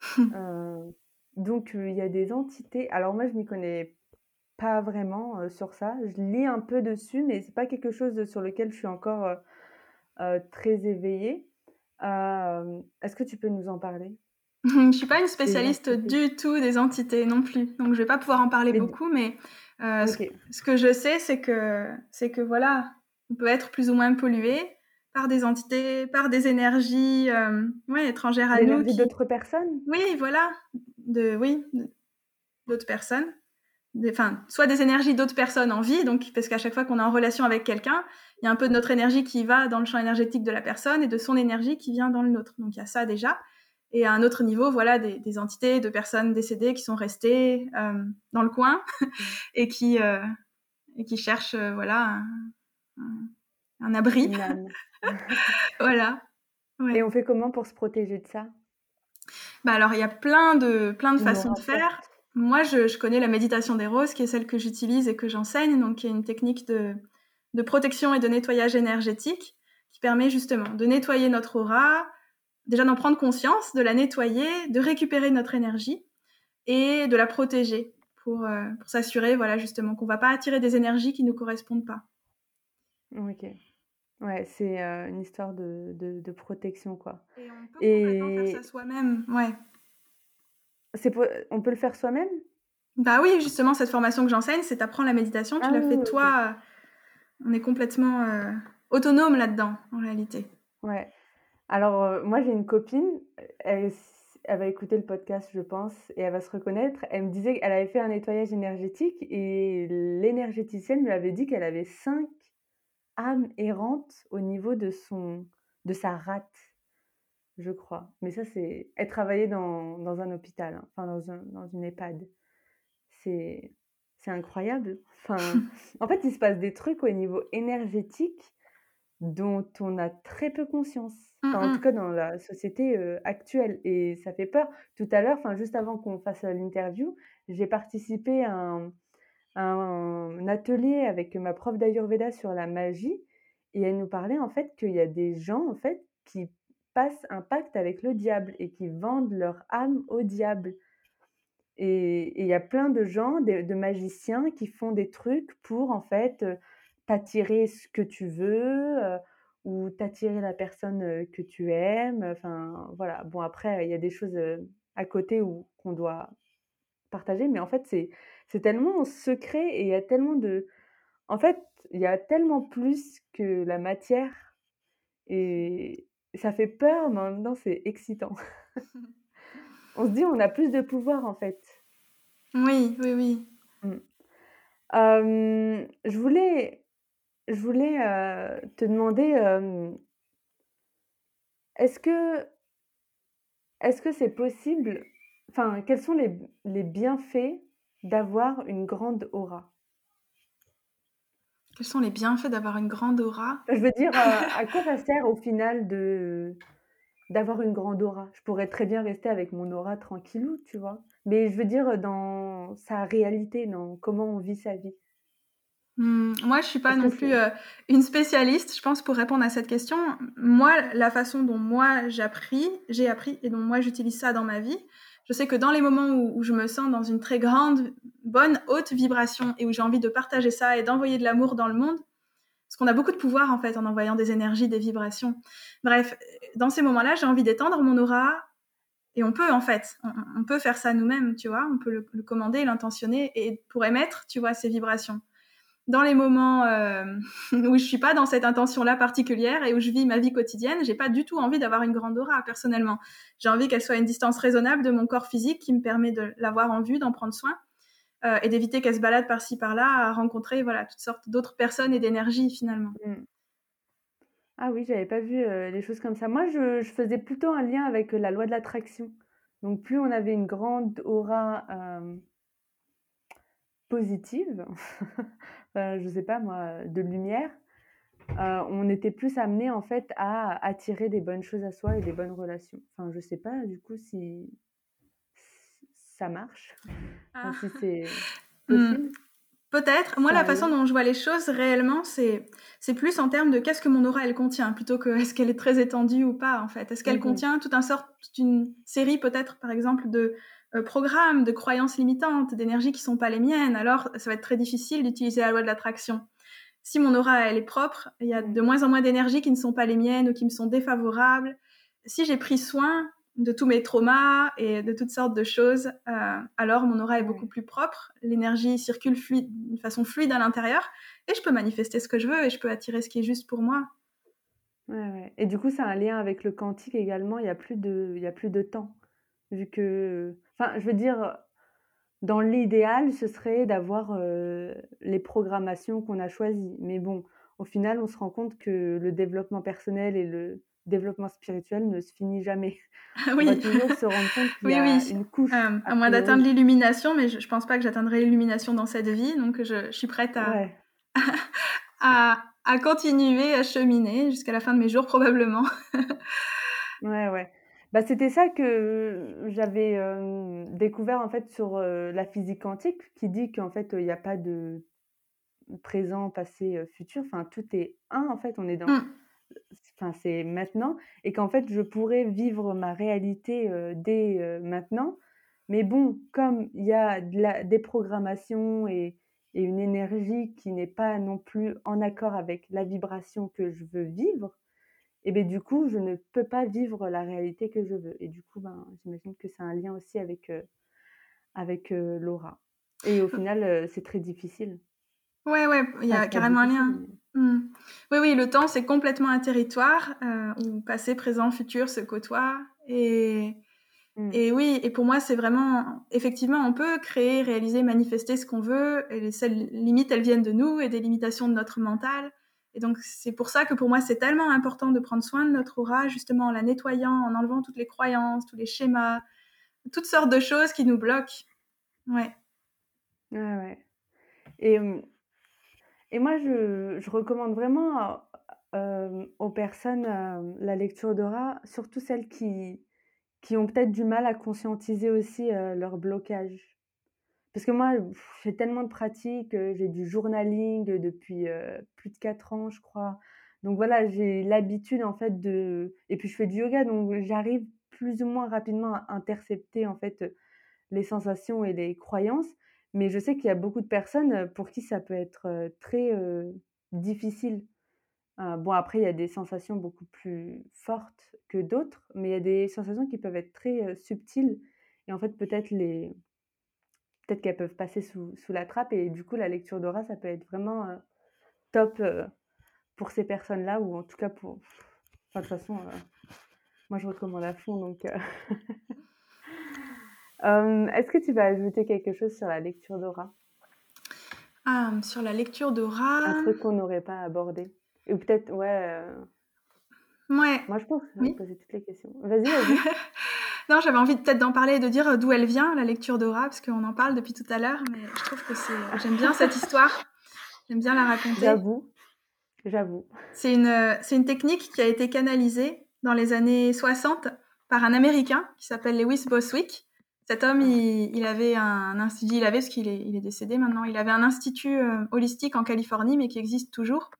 Donc, il y a des entités. Alors, moi, je m'y connais pas vraiment sur ça. Je lis un peu dessus, mais c'est pas quelque chose sur lequel je suis encore très éveillée. Est-ce que tu peux nous en parler? Je suis pas une spécialiste du tout des entités non plus, donc je vais pas pouvoir en parler beaucoup, mais ce, que je sais, c'est que c'est que voilà, on peut être plus ou moins pollué par des entités, par des énergies euh, ouais, étrangères à nous. Qui... d'autres personnes Oui, voilà. De, oui, d'autres personnes. Enfin, soit des énergies d'autres personnes en vie, donc parce qu'à chaque fois qu'on est en relation avec quelqu'un, il y a un peu de notre énergie qui va dans le champ énergétique de la personne et de son énergie qui vient dans le nôtre. Donc il y a ça déjà. Et à un autre niveau, voilà, des, entités de personnes décédées qui sont restées euh, dans le coin et qui euh, et qui cherchent, euh, voilà, un abri. voilà. Et on fait comment pour se protéger de ça? Bah alors, il y a plein de, plein de façons de faire. Moi, je, connais la méditation des roses, qui est celle que j'utilise et que j'enseigne, donc qui est une technique de, de protection et de nettoyage énergétique qui permet justement de nettoyer notre aura, déjà d'en prendre conscience, de la nettoyer, de récupérer notre énergie et de la protéger pour, euh, pour s'assurer, voilà, justement, qu'on ne va pas attirer des énergies qui ne nous correspondent pas. Ok. Ouais, c'est une histoire de, de, protection, quoi. Et on peut faire ça soi-même, ouais. C'est on peut le faire soi-même? Bah oui, justement, cette formation que j'enseigne, c'est apprendre la méditation, tu l'as fait ah, toi. On est complètement autonome là-dedans, en réalité. Ouais. Alors, moi, j'ai une copine, elle, elle va écouter le podcast, je pense, et elle va se reconnaître. Elle me disait qu'elle avait fait un nettoyage énergétique et l'énergéticienne lui avait dit qu'elle avait cinq âme errante au niveau de son de sa rate, je crois. Mais ça, c'est... Elle travaillait dans, dans un hôpital, hein, enfin dans, un, dans une EHPAD. C'est, c'est incroyable. Enfin, en fait, il se passe des trucs au niveau énergétique dont on a très peu conscience. Mmh en tout cas, dans la société actuelle. Et ça fait peur. Tout à l'heure, enfin, juste avant qu'on fasse l'interview, j'ai participé à un, un atelier avec ma prof d'Ayurveda sur la magie et elle nous parlait en fait qu'il y a des gens en fait qui passent un pacte avec le diable et qui vendent leur âme au diable. Et il y a plein de gens, de, magiciens qui font des trucs pour en fait t'attirer ce que tu veux ou t'attirer la personne que tu aimes. Enfin voilà. Bon après il y a des choses à côté qu'on doit partager, mais en fait c'est c'est tellement secret et il y a tellement de. En fait, il y a tellement plus que la matière et ça fait peur, mais en même temps, c'est excitant. on se dit, on a plus de pouvoir en fait. Oui, oui, oui. Mmh. je voulais, je voulais te demander, est-ce que, est-ce que c'est possible, enfin, quels sont les, les bienfaits d'avoir une grande aura Quels sont les bienfaits d'avoir une grande aura? Je veux dire, euh, à quoi ça sert au final de d'avoir une grande aura? Je pourrais très bien rester avec mon aura tranquillou, tu vois. Mais je veux dire, dans sa réalité, dans comment on vit sa vie. Mmh, moi, je suis pas non plus euh, une spécialiste, je pense, pour répondre à cette question. Moi, la façon dont moi j'ai appris, j'ai appris et dont moi j'utilise ça dans ma vie, je sais que dans les moments où, je me sens dans une très grande, bonne, haute vibration et où j'ai envie de partager ça et d'envoyer de l'amour dans le monde, parce qu'on a beaucoup de pouvoir en fait en envoyant des énergies, des vibrations. Bref, dans ces moments-là, j'ai envie d'étendre mon aura et on peut en fait, on, peut faire ça nous-mêmes, tu vois, on peut le, commander, l'intentionner et pour émettre, tu vois, ces vibrations. Dans les moments euh, où je suis pas dans cette intention-là particulière et où je vis ma vie quotidienne, j'ai pas du tout envie d'avoir une grande aura personnellement. J'ai envie qu'elle soit à une distance raisonnable de mon corps physique qui me permet de l'avoir en vue, d'en prendre soin euh, et d'éviter qu'elle se balade par-ci par-là à rencontrer voilà toutes sortes d'autres personnes et d'énergie finalement. Mm. Ah oui, j'avais pas vu euh, les choses comme ça. Moi, je, je, faisais plutôt un lien avec la loi de l'attraction. Donc, plus on avait une grande aura positive, je je sais pas moi, de lumière, euh, on était plus amené en fait à attirer des bonnes choses à soi et des bonnes relations. Enfin, je sais pas du coup si ça marche, ah. si c'est hmm. possible. Peut-être. Moi, la façon dont je vois les choses réellement, c'est c'est plus en termes de qu'est-ce que mon aura elle contient, plutôt que est-ce qu'elle est très étendue ou pas en fait. Est-ce qu'elle mmh contient toute un sorte d'une série peut-être par exemple de euh, programmes, de croyances limitantes, d'énergies qui sont pas les miennes. Alors, ça va être très difficile d'utiliser la loi de l'attraction. Si mon aura elle est propre, il y a de moins en moins d'énergies qui ne sont pas les miennes ou qui me sont défavorables. Si j'ai pris soin de tous mes traumas et de toutes sortes de choses, euh, alors mon aura est beaucoup plus propre, l'énergie circule fluide, d'une façon fluide à l'intérieur, et je peux manifester ce que je veux et je peux attirer ce qui est juste pour moi. Ouais, Et du coup, ça a un lien avec le quantique également, il n'y a, plus de, il y a plus de temps. Vu que, enfin, je veux dire, dans l'idéal, ce serait d'avoir euh, les programmations qu'on a choisies. Mais bon, au final, on se rend compte que le développement personnel et le développement spirituel ne se finit jamais. Ah oui. On va toujours se rendre compte qu'il y a une couche. Euh, à moins d'atteindre l'illumination, mais je, ne pense pas que j'atteindrai l'illumination dans cette vie, donc je, suis prête à, à, à, continuer à cheminer jusqu'à la fin de mes jours probablement. ouais, ouais. Bah, c'était ça que j'avais découvert en fait sur la physique quantique, qui dit qu'en fait il n'y a pas de présent, passé, futur. Enfin, tout est un en fait. On est dans mmh enfin, c'est maintenant, et qu'en fait, je pourrais vivre ma réalité dès maintenant. Mais bon, comme il y a des programmations et, et une énergie qui n'est pas non plus en accord avec la vibration que je veux vivre, et bien du coup, je ne peux pas vivre la réalité que je veux. Et du coup, ben, j'imagine que c'est un lien aussi avec, avec l'aura. Et au final, c'est très difficile. Ouais, ouais, il y a carrément un lien. Mmh. Oui, oui, le temps, c'est complètement un territoire euh, où passé, présent, futur se côtoient. Et, mmh. et oui, et pour moi, c'est vraiment, effectivement, on peut créer, réaliser, manifester ce qu'on veut. Et les seules limites, elles viennent de nous et des limitations de notre mental. Et donc, c'est pour ça que pour moi, c'est tellement important de prendre soin de notre aura, justement en la nettoyant, en enlevant toutes les croyances, tous les schémas, toutes sortes de choses qui nous bloquent. Ouais. Ouais, ouais. Et mmh, et moi, je, recommande vraiment euh, aux personnes euh, la lecture d'aura, surtout celles qui, qui ont peut-être du mal à conscientiser aussi euh, leur blocage. Parce que moi, j'ai tellement de pratiques, j'ai du journaling depuis plus de 4 ans, je crois. Donc voilà, j'ai l'habitude en fait de... Et puis je fais du yoga, donc j'arrive plus ou moins rapidement à intercepter en fait les sensations et les croyances. Mais je sais qu'il y a beaucoup de personnes pour qui ça peut être très difficile. bon, après, il y a des sensations beaucoup plus fortes que d'autres, mais il y a des sensations qui peuvent être très subtiles. Et en fait, peut-être les... peut-être qu'elles peuvent passer sous, sous, la trappe. Et du coup, la lecture d'aura, ça peut être vraiment top pour ces personnes-là, ou en tout cas pour... Enfin, de toute façon, moi, je recommande à fond. Donc, est-ce que tu vas ajouter quelque chose sur la lecture d'aura? Ah, Sur la lecture d'aura. Un truc qu'on n'aurait pas abordé? Ou peut-être, ouais. Ouais. Moi, je pense que vais poser toutes les questions. Vas-y, vas-y. non, j'avais envie peut-être d'en parler et de dire d'où elle vient, la lecture d'aura, parce qu'on en parle depuis tout à l'heure, mais je trouve que c'est. J'aime bien cette histoire. J'aime bien la raconter. J'avoue. J'avoue. C'est une, c'est une technique qui a été canalisée dans les années 60 par un Américain qui s'appelle Lewis Boswick cet homme, il, avait un institut, il avait, qu'il est, il est décédé maintenant, il avait un institut euh, holistique en Californie, mais qui existe toujours,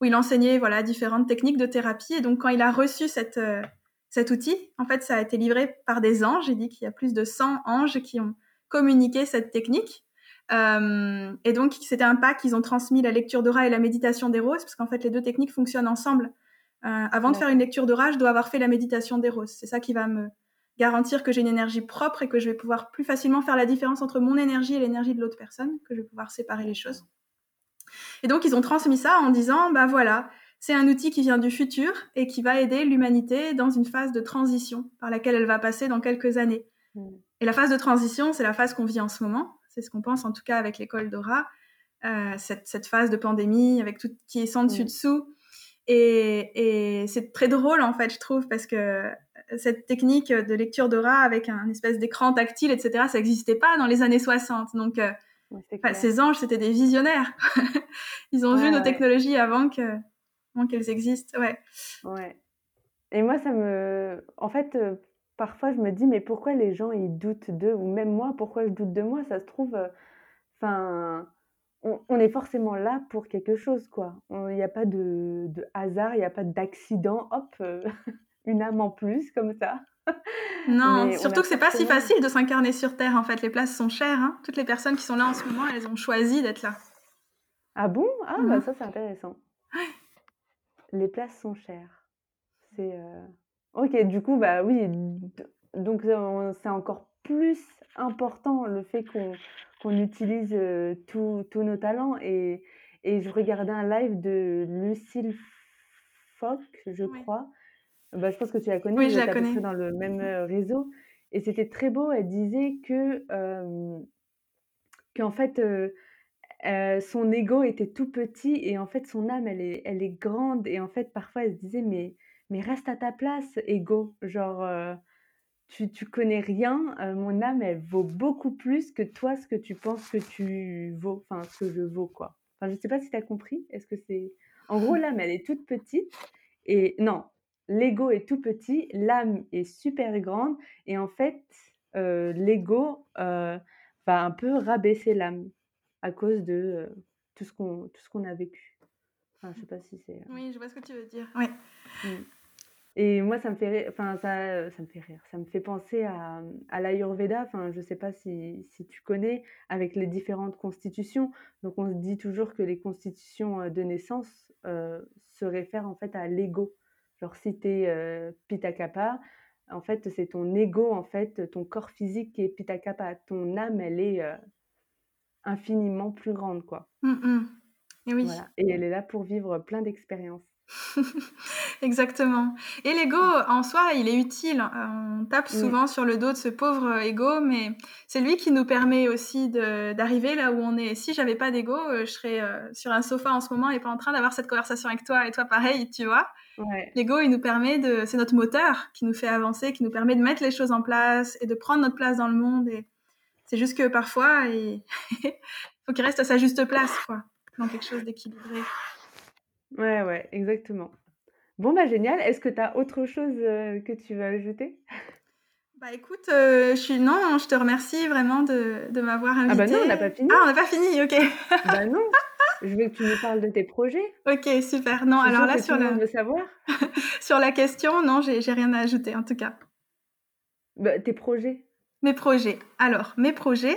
où il enseignait voilà différentes techniques de thérapie. Et donc, quand il a reçu cette, euh, cet outil, en fait, ça a été livré par des anges. Il dit qu'il y a plus de 100 anges qui ont communiqué cette technique. Euh, et donc, c'était un pack. Ils ont transmis la lecture d'aura et la méditation des roses, parce qu'en fait, les deux techniques fonctionnent ensemble. avant de faire une lecture d'aura, je dois avoir fait la méditation des roses. C'est ça qui va me garantir que j'ai une énergie propre et que je vais pouvoir plus facilement faire la différence entre mon énergie et l'énergie de l'autre personne, que je vais pouvoir séparer les choses. Et donc, ils ont transmis ça en disant, bah voilà, c'est un outil qui vient du futur et qui va aider l'humanité dans une phase de transition par laquelle elle va passer dans quelques années. Mm. Et la phase de transition, c'est la phase qu'on vit en ce moment. C'est ce qu'on pense en tout cas avec l'école Dora. Euh, cette, cette, phase de pandémie avec tout qui est sans dessus mm. dessous. Et, et c'est très drôle en fait, je trouve, parce que cette technique de lecture Dora avec un espèce d'écran tactile, etc., ça n'existait pas dans les années 60. Donc, euh, ces anges, c'était des visionnaires. Ils ont vu nos technologies avant que qu'elles existent. Ouais. Ouais. Et moi, ça me. En fait, euh, parfois, je me dis, mais pourquoi les gens, ils doutent d'eux? Ou même moi, pourquoi je doute de moi? Ça se trouve. Euh, enfin. on, est forcément là pour quelque chose, quoi. Il n'y a pas de, de hasard, il n'y a pas d'accident. Hop, euh, une âme en plus, comme ça. Non, surtout que c'est pas si facile de s'incarner sur Terre, en fait. Les places sont chères. Hein. Toutes les personnes qui sont là en ce moment, elles ont choisi d'être là. Ah bon? Ah, bah mhm. ça, c'est intéressant. Les places sont chères. C'est. Euh, ok, du coup, bah oui. Donc, c'est encore plus important le fait qu'on utilise euh, tous nos talents. Et, et je regardais un live de Lucille Fock, je crois. Bah, je pense que tu la connais, oui, je la connais. dans le même euh, réseau. Et c'était très beau. Elle disait que qu'en fait, euh, son ego était tout petit et en fait son âme elle est, elle est grande et en fait parfois elle se disait mais, mais reste à ta place ego genre euh, tu, tu connais rien euh, mon âme elle vaut beaucoup plus que toi ce que tu penses que tu vaux enfin ce que je vaux quoi enfin je sais pas si tu as compris est-ce que c'est en gros l'âme elle est toute petite et non l'ego est tout petit l'âme est super grande et en fait l'ego va un peu rabaisser l'âme à cause de tout ce qu'on tout ce qu'on a vécu. Enfin, je sais pas si c'est. Oui, je vois ce que tu veux dire. Ouais. Mmh. Et moi, ça me fait rire, enfin, ça, ça me fait rire. Ça me fait penser à, à l'Ayurveda. Enfin, je sais pas si, si, tu connais, avec les différentes constitutions. Donc, on se dit toujours que les constitutions de naissance se réfèrent en fait à l'ego. Genre, si tu es Pitta Kappa, en fait, c'est ton ego, en fait, ton corps physique qui est Pitta Kappa. Ton âme, elle est infiniment plus grande, quoi. Mmh, mmh. Et oui. Et elle est là pour vivre plein d'expériences. Exactement. Et l'ego, en soi, il est utile. On tape souvent sur le dos de ce pauvre ego, mais c'est lui qui nous permet aussi d'arriver là où on est. Si j'avais pas d'ego, euh, je serais euh, sur un sofa en ce moment et pas en train d'avoir cette conversation avec toi et toi pareil, tu vois. L'ego, il nous permet de, c'est notre moteur qui nous fait avancer, qui nous permet de mettre les choses en place et de prendre notre place dans le monde. Et c'est juste que parfois, il faut qu'il reste à sa juste place, quoi, dans quelque chose d'équilibré. Ouais, ouais, exactement. Bon, bah génial. Est-ce que tu as autre chose euh, que tu veux ajouter? Bah écoute, euh, je suis non, je te remercie vraiment de, de m'avoir invité. Ah bah non, on n'a pas fini. Ah, on n'a pas fini, ok. bah non. Je veux que tu me parles de tes projets. Ok, super. Non, alors là sur la savoir. sur la question, non, j'ai rien à ajouter en tout cas. Bah, tes projets. Mes projets. Alors, mes projets.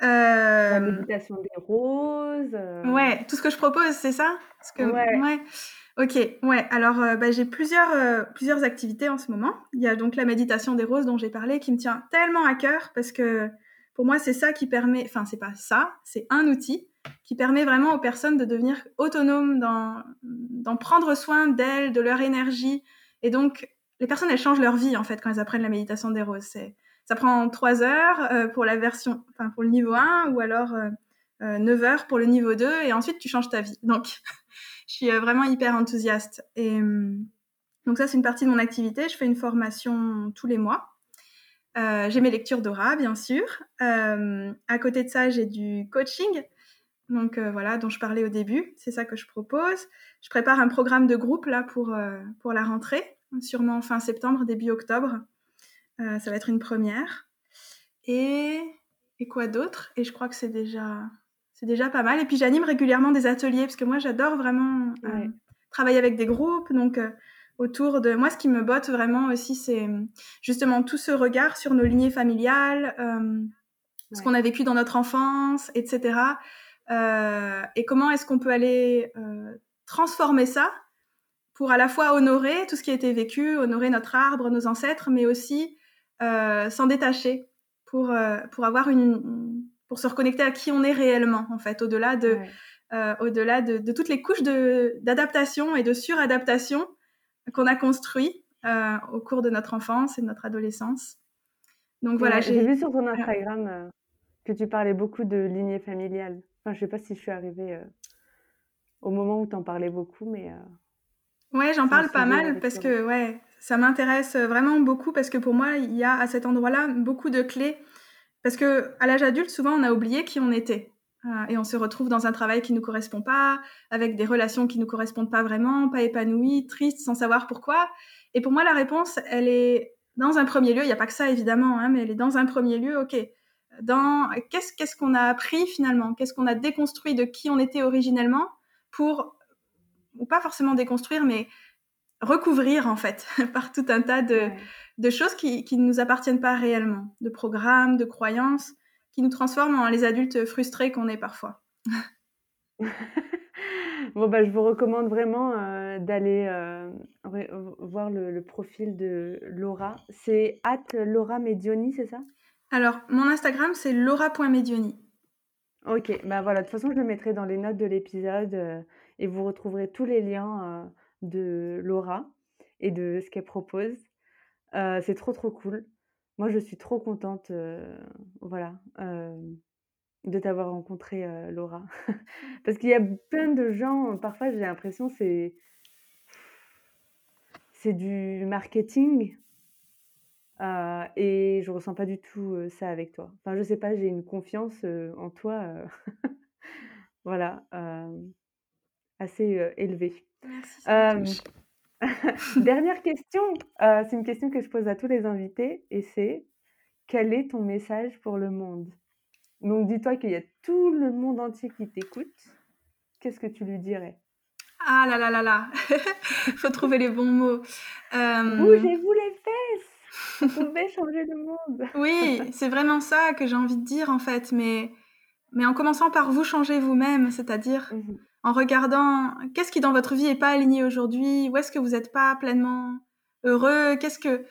La euh, méditation des roses. Euh. Ouais, tout ce que je propose, c'est ça? Que... ouais. Ok, ouais. Alors, euh, bah, j'ai plusieurs, plusieurs activités en ce moment. Il y a donc la méditation des roses dont j'ai parlé, qui me tient tellement à cœur parce que pour moi, c'est ça qui permet. Enfin, c'est pas ça, c'est un outil qui permet vraiment aux personnes de devenir autonomes, d'en prendre soin d'elles, de leur énergie. Et donc, les personnes, elles changent leur vie en fait quand elles apprennent la méditation des roses. Ça prend 3 heures euh, pour la version, enfin pour le niveau 1 ou alors 9 euh, euh, heures pour le niveau 2 et ensuite tu changes ta vie. Donc, je suis vraiment hyper enthousiaste. Et donc ça, c'est une partie de mon activité. Je fais une formation tous les mois. j'ai mes lectures d'aura, bien sûr. à côté de ça, j'ai du coaching. Donc voilà, dont je parlais au début. C'est ça que je propose. Je prépare un programme de groupe là pour, pour la rentrée, sûrement fin septembre, début octobre. Euh, ça va être une première. Et, et quoi d'autre? Et je crois que c'est déjà, c'est déjà pas mal. Et puis j'anime régulièrement des ateliers parce que moi j'adore vraiment euh, travailler avec des groupes. Donc euh, autour de moi, ce qui me botte vraiment aussi, c'est justement tout ce regard sur nos lignées familiales, ce qu'on a vécu dans notre enfance, etc. et comment est-ce qu'on peut aller transformer ça pour à la fois honorer tout ce qui a été vécu, honorer notre arbre, nos ancêtres, mais aussi euh, s'en détacher pour, euh, pour avoir une pour se reconnecter à qui on est réellement en fait au-delà de au-delà de, de, toutes les couches d'adaptation et de suradaptation qu'on a construit au cours de notre enfance et de notre adolescence. Donc voilà, j'ai vu sur ton Instagram euh, que tu parlais beaucoup de lignée familiale. Enfin, je sais pas si je suis arrivée euh, au moment où tu en parlais beaucoup, mais. Euh, ouais, j'en parle pas mal parce que ouais, ça m'intéresse vraiment beaucoup parce que pour moi, il y a à cet endroit-là beaucoup de clés. Parce que à l'âge adulte, souvent, on a oublié qui on était. et on se retrouve dans un travail qui ne nous correspond pas, avec des relations qui ne nous correspondent pas vraiment, pas épanouies, tristes, sans savoir pourquoi. Et pour moi, la réponse, elle est dans un premier lieu, il n'y a pas que ça évidemment, hein, mais elle est dans un premier lieu, ok. Dans qu'est-ce qu'est-ce qu'on a appris finalement, qu'est-ce qu'on a déconstruit de qui on était originellement pour ou pas forcément déconstruire, mais recouvrir en fait par tout un tas de, de choses qui, qui ne nous appartiennent pas réellement, de programmes, de croyances, qui nous transforment en les adultes frustrés qu'on est parfois. Bon, bah, je vous recommande vraiment euh, d'aller euh, voir le, profil de Laura. C'est at Laura Medioni, c'est ça? Alors, mon Instagram, c'est laura.medioni. Ok, bah voilà, de toute façon, je le mettrai dans les notes de l'épisode euh, et vous retrouverez tous les liens de Laura et de ce qu'elle propose. c'est trop, trop cool. Moi, je suis trop contente. voilà de t'avoir rencontré, Laura. Parce qu'il y a plein de gens, parfois j'ai l'impression c'est c'est du marketing et je ressens pas du tout ça avec toi. Enfin, je sais pas, j'ai une confiance en toi, voilà, assez élevée. Merci. dernière question, c'est une question que je pose à tous les invités et c'est quel est ton message pour le monde? Donc dis-toi qu'il y a tout le monde entier qui t'écoute. Qu'est-ce que tu lui dirais? Ah là là là là Faut trouver les bons mots. Euh... Bougez-vous les pouvez changer le monde. Oui, c'est vraiment ça que j'ai envie de dire en fait, mais, mais en commençant par vous changer vous-même, c'est-à-dire mmh en regardant qu'est-ce qui dans votre vie est pas aligné aujourd'hui, où est-ce que vous n'êtes pas pleinement heureux, qu'est-ce que...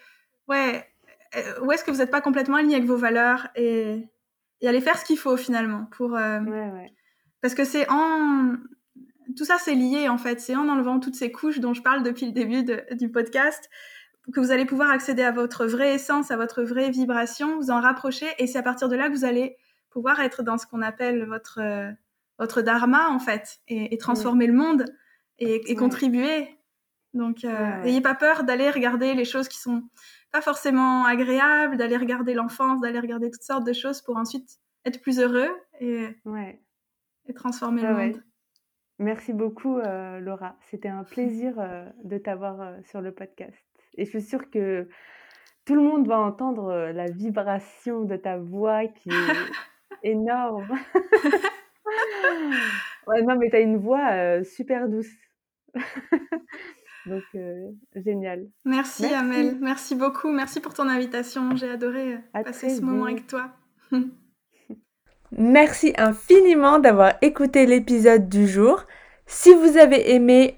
Ouais, euh, où est-ce que vous n'êtes pas complètement aligné avec vos valeurs et et aller faire ce qu'il faut finalement pour euh, parce que c'est en tout ça c'est lié en fait c'est en enlevant toutes ces couches dont je parle depuis le début du podcast que vous allez pouvoir accéder à votre vraie essence à votre vraie vibration vous en rapprocher et c'est à partir de là que vous allez pouvoir être dans ce qu'on appelle votre euh, votre dharma en fait et, transformer le monde et, contribuer donc euh, n'ayez pas peur d'aller regarder les choses qui sont pas forcément agréable d'aller regarder l'enfance, d'aller regarder toutes sortes de choses pour ensuite être plus heureux et, et transformer le monde. Merci beaucoup, euh, Laura. C'était un plaisir euh, de t'avoir euh, sur le podcast. Et je suis sûre que tout le monde va entendre la vibration de ta voix qui est énorme. ouais, non, mais tu as une voix super douce. Donc, euh, génial. Merci, Amel. Merci beaucoup. Merci pour ton invitation. J'ai adoré passer ce moment avec toi. Merci infiniment d'avoir écouté l'épisode du jour. Si vous avez aimé,